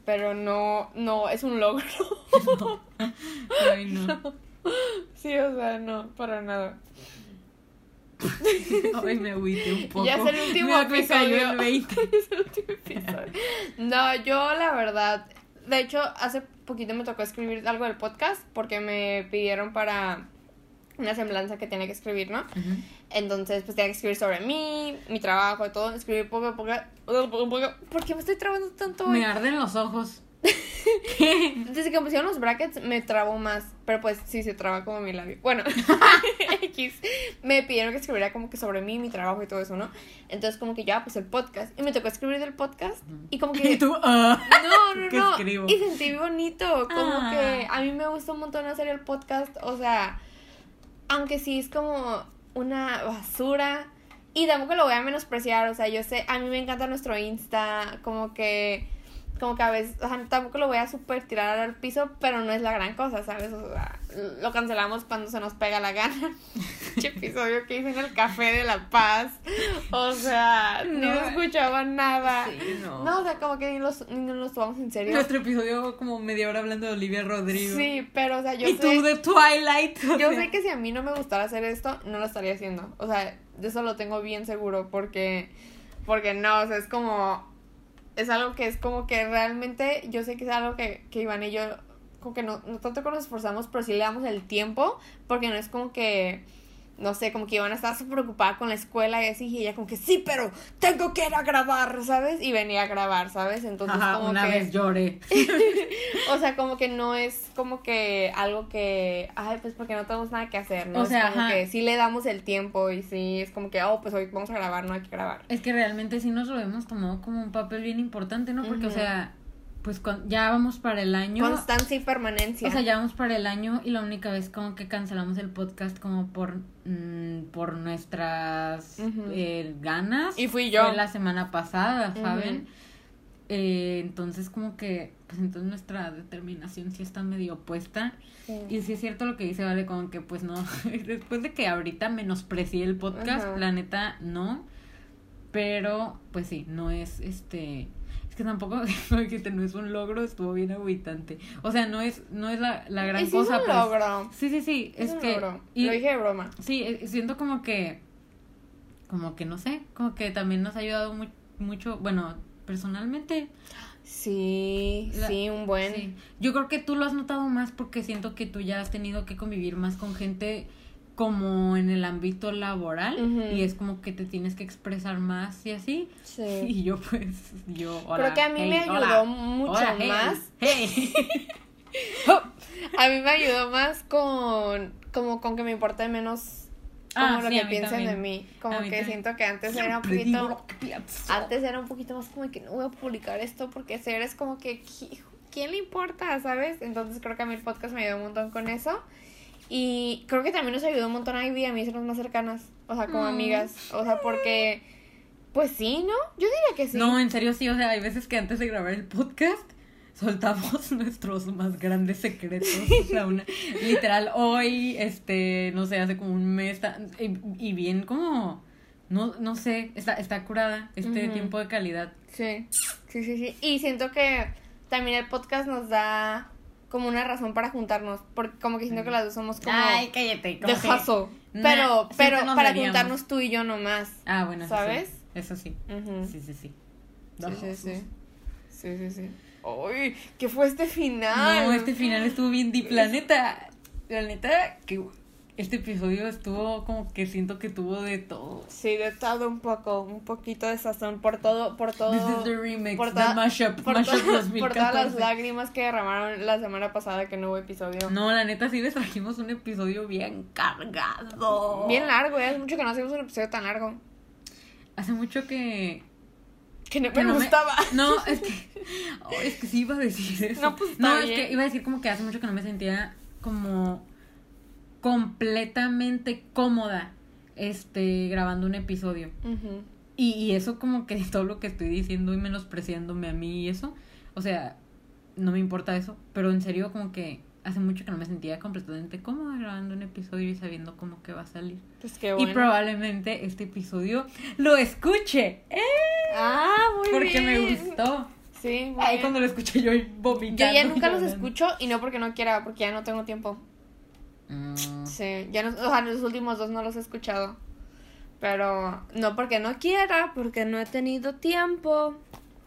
pero no, no, es un logro. Ay, no. Sí, o sea, no, para nada. Ay, me agüité un poco. Ya es el último episodio. el 20. Es el último episodio. No, yo la verdad, de hecho, hace poquito me tocó escribir algo del podcast porque me pidieron para una semblanza que tenía que escribir, ¿no? Entonces, pues tenía que escribir sobre mí, mi trabajo y todo, escribir poco a poco, poco, a poco. ¿Por qué me estoy trabando tanto hoy? Me arden los ojos. ¿Qué? Desde que me pusieron los brackets me trabó más, pero pues sí se traba como mi labio. Bueno, X. Me pidieron que escribiera como que sobre mí, mi trabajo y todo eso, ¿no? Entonces como que ya, pues el podcast. Y me tocó escribir del podcast y como que... Y tú, ah. No, no, ¿Qué no. escribo? Y sentí bonito. Como Ah. que a mí me gusta un montón hacer el podcast. O sea, aunque sí es como una basura. Y tampoco lo voy a menospreciar. O sea, yo sé, a mí me encanta nuestro Insta. Como que. Como que a veces, o sea, tampoco lo voy a super tirar al piso, pero no es la gran cosa, ¿sabes? O sea, lo cancelamos cuando se nos pega la gana. Episodio que hice en el Café de la Paz. O sea, no, No. escuchaba nada. Sí, no. No, o sea, como que ni los, ni nos tomamos en serio. Nuestro episodio como media hora hablando de Olivia Rodrigo. Sí, pero, o sea, yo y sé, tú de Twilight. o yo sea. sé que si a mí no me gustara hacer esto, no lo estaría haciendo. O sea, de eso lo tengo bien seguro porque, porque no, o sea, es como, es algo que es como que realmente, yo sé que es algo que, que Iván y yo, como que no, no tanto que nos esforzamos, pero sí le damos el tiempo, porque no es como que, no sé, como que Iván estaba súper preocupada con la escuela y así, y ella como que, sí, pero tengo que ir a grabar, ¿sabes? Y venía a grabar, ¿sabes? Entonces Ajá, como una que... vez lloré. O sea, como que no es como que algo que, ay, pues porque no tenemos nada que hacer, ¿no? O sea, es como ajá. que sí le damos el tiempo y sí es como que, oh, pues hoy vamos a grabar, no hay que grabar. Es que realmente sí nos lo hemos tomado como un papel bien importante, ¿no? Porque, o sea, pues ya vamos para el año. Constancia y permanencia. O sea, ya vamos para el año y la única vez como que cancelamos el podcast como por, mm, por nuestras eh, ganas. Y fui yo. Fue la semana pasada, ¿saben? Eh, entonces como que, pues entonces nuestra determinación sí está medio opuesta. Sí. Y sí es cierto lo que dice Vale, como que pues no, después de que ahorita menosprecié el podcast, Ajá. la neta no, pero pues sí, no es este, es que tampoco que no es un logro, estuvo bien agüitante. O sea, no es, no es la, la gran Y sí cosa, es un logro. Sí, sí, sí, Es es un que logro. y- Lo dije de broma. sí, eh, siento como que, como que no sé, como que también nos ha ayudado mu- mucho, bueno, personalmente Sí, La- sí, un buen. Sí. Yo creo que tú lo has notado más porque siento que tú ya has tenido que convivir más con gente como en el ámbito laboral y es como que te tienes que expresar más y así. Sí. Y yo pues, yo, hola, Creo que a mí hey, me ayudó hola, mucho hola, hey, más. hey. A mí me ayudó más con, como con que me importe menos como Ah, lo sí, que piensan de también. mí. Como que también. siento que antes era un poquito... Antes era un poquito más como que no voy a publicar esto porque si eres como que "Qui- ¿quién le importa? ¿Sabes? Entonces creo que a mí el podcast me ayudó un montón con eso. Y creo que también nos ayudó un montón a Ivy a mí sernos más cercanas. O sea, como Mm. amigas. O sea, porque... Pues sí, ¿no? Yo diría que sí. No, en serio sí, o sea, hay veces que antes de grabar el podcast soltamos nuestros más grandes secretos, o sea, una, literal hoy, este, no sé, hace como un mes y, y bien como no no sé, está está curada este tiempo de calidad. Sí, sí, sí, sí. Y siento que también el podcast nos da como una razón para juntarnos. Porque como que siento que las dos somos como... cállate, de hustle. Nah, Pero, pero para veríamos. juntarnos tú y yo nomás. Ah, bueno, eso ¿Sabes? sí, Eso sí. Ujú. Sí, sí, sí. Sí, sí, sí. Sí, sí, sí. ¡Ay! ¿Qué fue este final? No, este final estuvo bien deep. La neta, la neta, que este episodio estuvo como que siento que tuvo de todo. Sí, de todo un poco, un poquito de sazón por todo, por todo. This is the remix, por the mashup, por, mashup to- por todas las 2014. lágrimas que derramaron la semana pasada que no hubo episodio. No, la neta sí les trajimos un episodio bien cargado. Bien largo, ya hace mucho que no hacemos un episodio tan largo. Hace mucho que... Que no que me no gustaba. No, es que... oh, es que sí iba a decir eso. No, pues, está No, es que iba a decir como que hace mucho que no me sentía como completamente cómoda este grabando un episodio. Y, y eso como que todo lo que estoy diciendo y menospreciándome a mí y eso, o sea, no me importa eso, pero en serio como que hace mucho que no me sentía completamente cómoda grabando un episodio y sabiendo cómo que va a salir. Pues qué bueno. Y probablemente este episodio lo escuche, ¿eh? Ah, muy porque bien. me gustó. Sí, muy Ahí bien. cuando lo escuché yo vomitando. Yo ya nunca los escucho y no porque no quiera, porque ya no tengo tiempo. Mm. Sí, ya no, o sea, los últimos dos no los he escuchado. Pero no porque no quiera, porque no he tenido tiempo.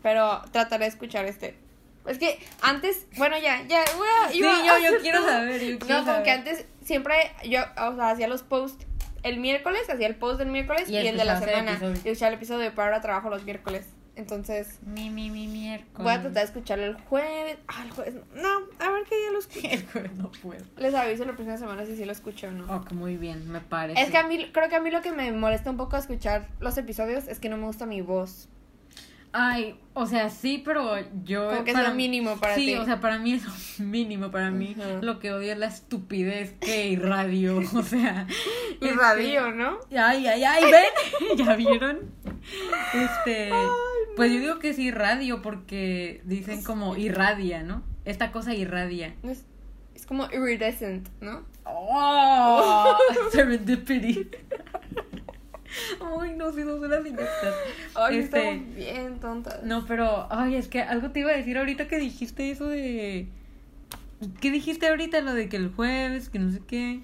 Pero trataré de escuchar este. Es que antes, bueno, ya, ya, voy a- Sí, yo, yo quiero todo. saber. Yo quiero No, como que saber. antes siempre yo, o sea, hacía los posts el miércoles, hacía el post del miércoles Y y, el de la escuchabas el semana. Y escuchaba el episodio, pero ahora trabajo los miércoles. Entonces, Mi, mi, mi miércoles. voy a tratar de escucharlo el jueves. Ah, el jueves. No, a ver qué día lo escucho. El jueves no puedo. Les aviso la próxima semana si sí lo escucho o no. Ok, muy bien, me parece. Es que a mí, creo que a mí lo que me molesta un poco escuchar los episodios es que no me gusta mi voz. Ay, o sea, sí, pero yo. Como que es lo mínimo para sí, ti. o sea, para mí es lo mínimo. Para mí lo que odio es la estupidez que irradio. O sea. Y este, radio, ¿no? Ay, ay, ay, ven. ¿Ya vieron? Este. Pues yo digo que sí, radio, porque dicen como irradia, ¿no? Esta cosa irradia. Es, es como iridescent, ¿no? ¡Oh! Serendipity. Ay, no, si no suena sin estas. Ay, Este, estamos bien tontas. No, pero, ay, es que algo te iba a decir ahorita que dijiste eso de. ¿Qué dijiste ahorita? Lo de que el jueves, que no sé qué.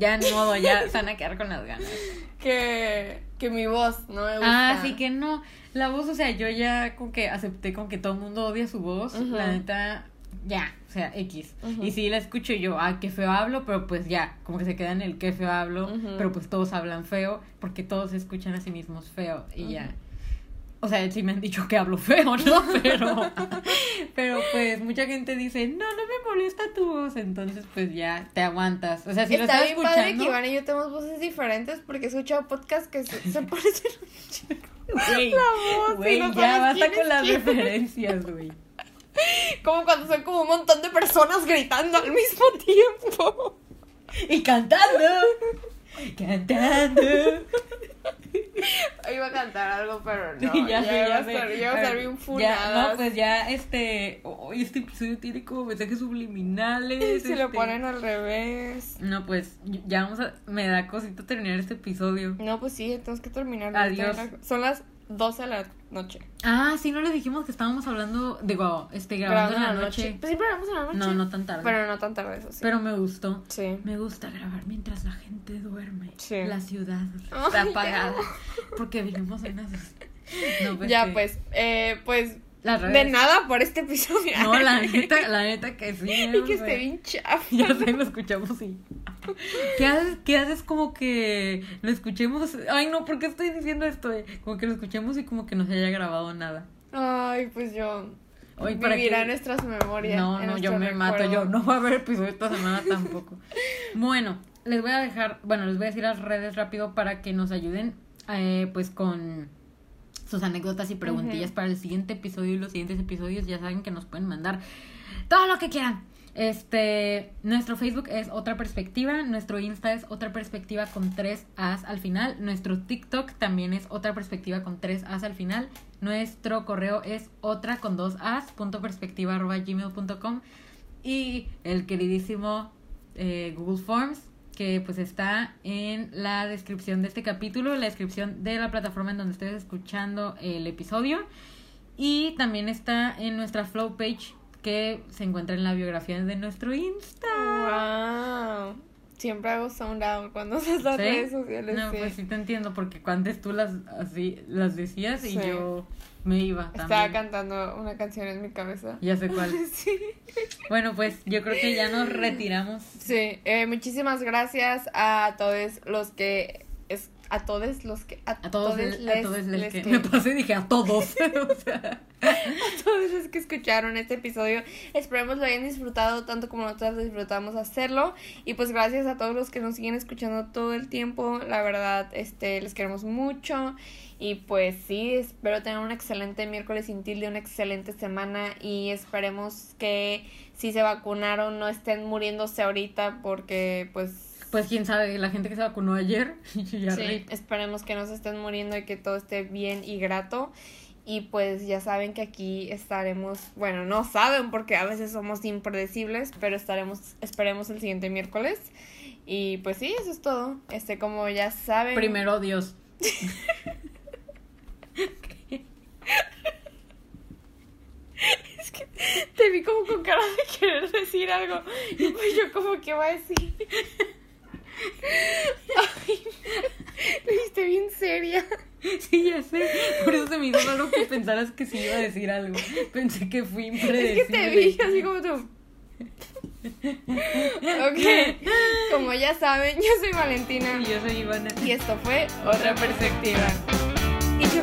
Ya, ni modo, ya se van a quedar con las ganas. Que, que mi voz no me gusta. Ah, sí que no. La voz, o sea, yo ya con que acepté con que todo el mundo odia su voz. La neta, ya, o sea, X. Y sí la escucho yo, ah, qué feo hablo, pero pues ya, como que se queda en el qué feo hablo, pero pues todos hablan feo, porque todos escuchan a sí mismos feo y ya. O sea, sí me han dicho que hablo feo, ¿no? Pero, pero pues mucha gente dice, no, no me molesta tu voz, entonces pues ya te aguantas. O sea, si lo Está estás bien padre que escuchando, Iván y yo tenemos voces diferentes porque he escuchado podcasts que se, se parecen güey, la voz güey, no ya basta con las quién. referencias, güey. como cuando son como un montón de personas gritando al mismo tiempo. Y cantando. Cantando. Iba a cantar algo, pero no. Ya, sé. ya a estar bien no, pues ya, este. Hoy este episodio tiene como mensajes subliminales. Si lo este. ponen al revés. No, pues ya vamos a. Me da cosita terminar este episodio. No, pues sí, tenemos que terminar. Adiós. Son las 12 de la noche. Ah, sí, no les dijimos que estábamos hablando. Digo, este, grabando en la noche. Pues siempre grabamos en la noche. No, no tan tarde. Pero no tan tarde, eso sí. Pero me gustó. Sí. Me gusta grabar mientras la gente duerme. Sí. La ciudad está apagada. Porque vivimos en esas. No, pues ya, pues, eh, pues, Las de nada por este episodio. No, la neta, la neta que sí. y que esté bien chafa. Ya sé, lo escuchamos y. ¿Qué haces, ¿Qué haces como que lo escuchemos? Ay, no, ¿por qué estoy diciendo esto? eh? Como que lo escuchemos y como que no se haya grabado nada. Ay, pues yo. ¿para vivirá qué? en nuestras memorias. No, no, yo me mato. Yo no va a haber episodio esta semana tampoco. Bueno, les voy a dejar, bueno, les voy a decir las redes rápido para que nos ayuden, eh, pues con sus anécdotas y preguntillas para el siguiente episodio y los siguientes episodios. Ya saben que nos pueden mandar todo lo que quieran. Este, nuestro Facebook es otra perspectiva, nuestro Insta es otra perspectiva con tres As al final, nuestro TikTok también es otra perspectiva con tres As al final, nuestro correo es otra con dos As, punto perspectiva arroba gmail punto com y el queridísimo eh, Google Forms que pues está en la descripción de este capítulo, la descripción de la plataforma en donde estés escuchando el episodio y también está en nuestra flow page que se encuentra en la biografía de nuestro Insta. Wow. Siempre hago sound out cuando usas las ¿Sí? redes sociales. No, sí. pues sí te entiendo porque antes tú las así las decías y yo me iba Estaba también. cantando una canción en mi cabeza. Ya sé cuál. Sí. Bueno, pues yo creo que ya nos retiramos. Sí, eh, muchísimas gracias a todos los que a todos los que a, A todos, el- les- a todos les les que, que- me pasé dije a todos. o sea, a todos los que escucharon este episodio. Esperemos lo hayan disfrutado tanto como nosotros disfrutamos hacerlo. Y pues gracias a todos los que nos siguen escuchando todo el tiempo. La verdad, este, les queremos mucho. Y pues sí, espero tener un excelente miércoles sin tilde, una excelente semana. Y esperemos que si se vacunaron no estén muriéndose ahorita porque pues pues quién sabe, la gente que se vacunó ayer, ya Sí, esperemos que no se estén muriendo y que todo esté bien y grato. Y pues ya saben que aquí estaremos, bueno, no saben porque a veces somos impredecibles, pero estaremos, esperemos el siguiente miércoles. Y pues sí, eso es todo. Este, como ya saben. Primero Dios. Es que te vi como con cara de querer decir algo. Y pues yo como que voy a decir. Ay, lo dijiste bien seria. Sí, ya sé. Por eso se me hizo raro que pensaras que sí iba a decir algo. Pensé que fui Es impredecible. que te vi así como tú. Ok, como ya saben, yo soy Valentina Y yo soy Ivana. y esto fue Otra perspectiva. Y yo,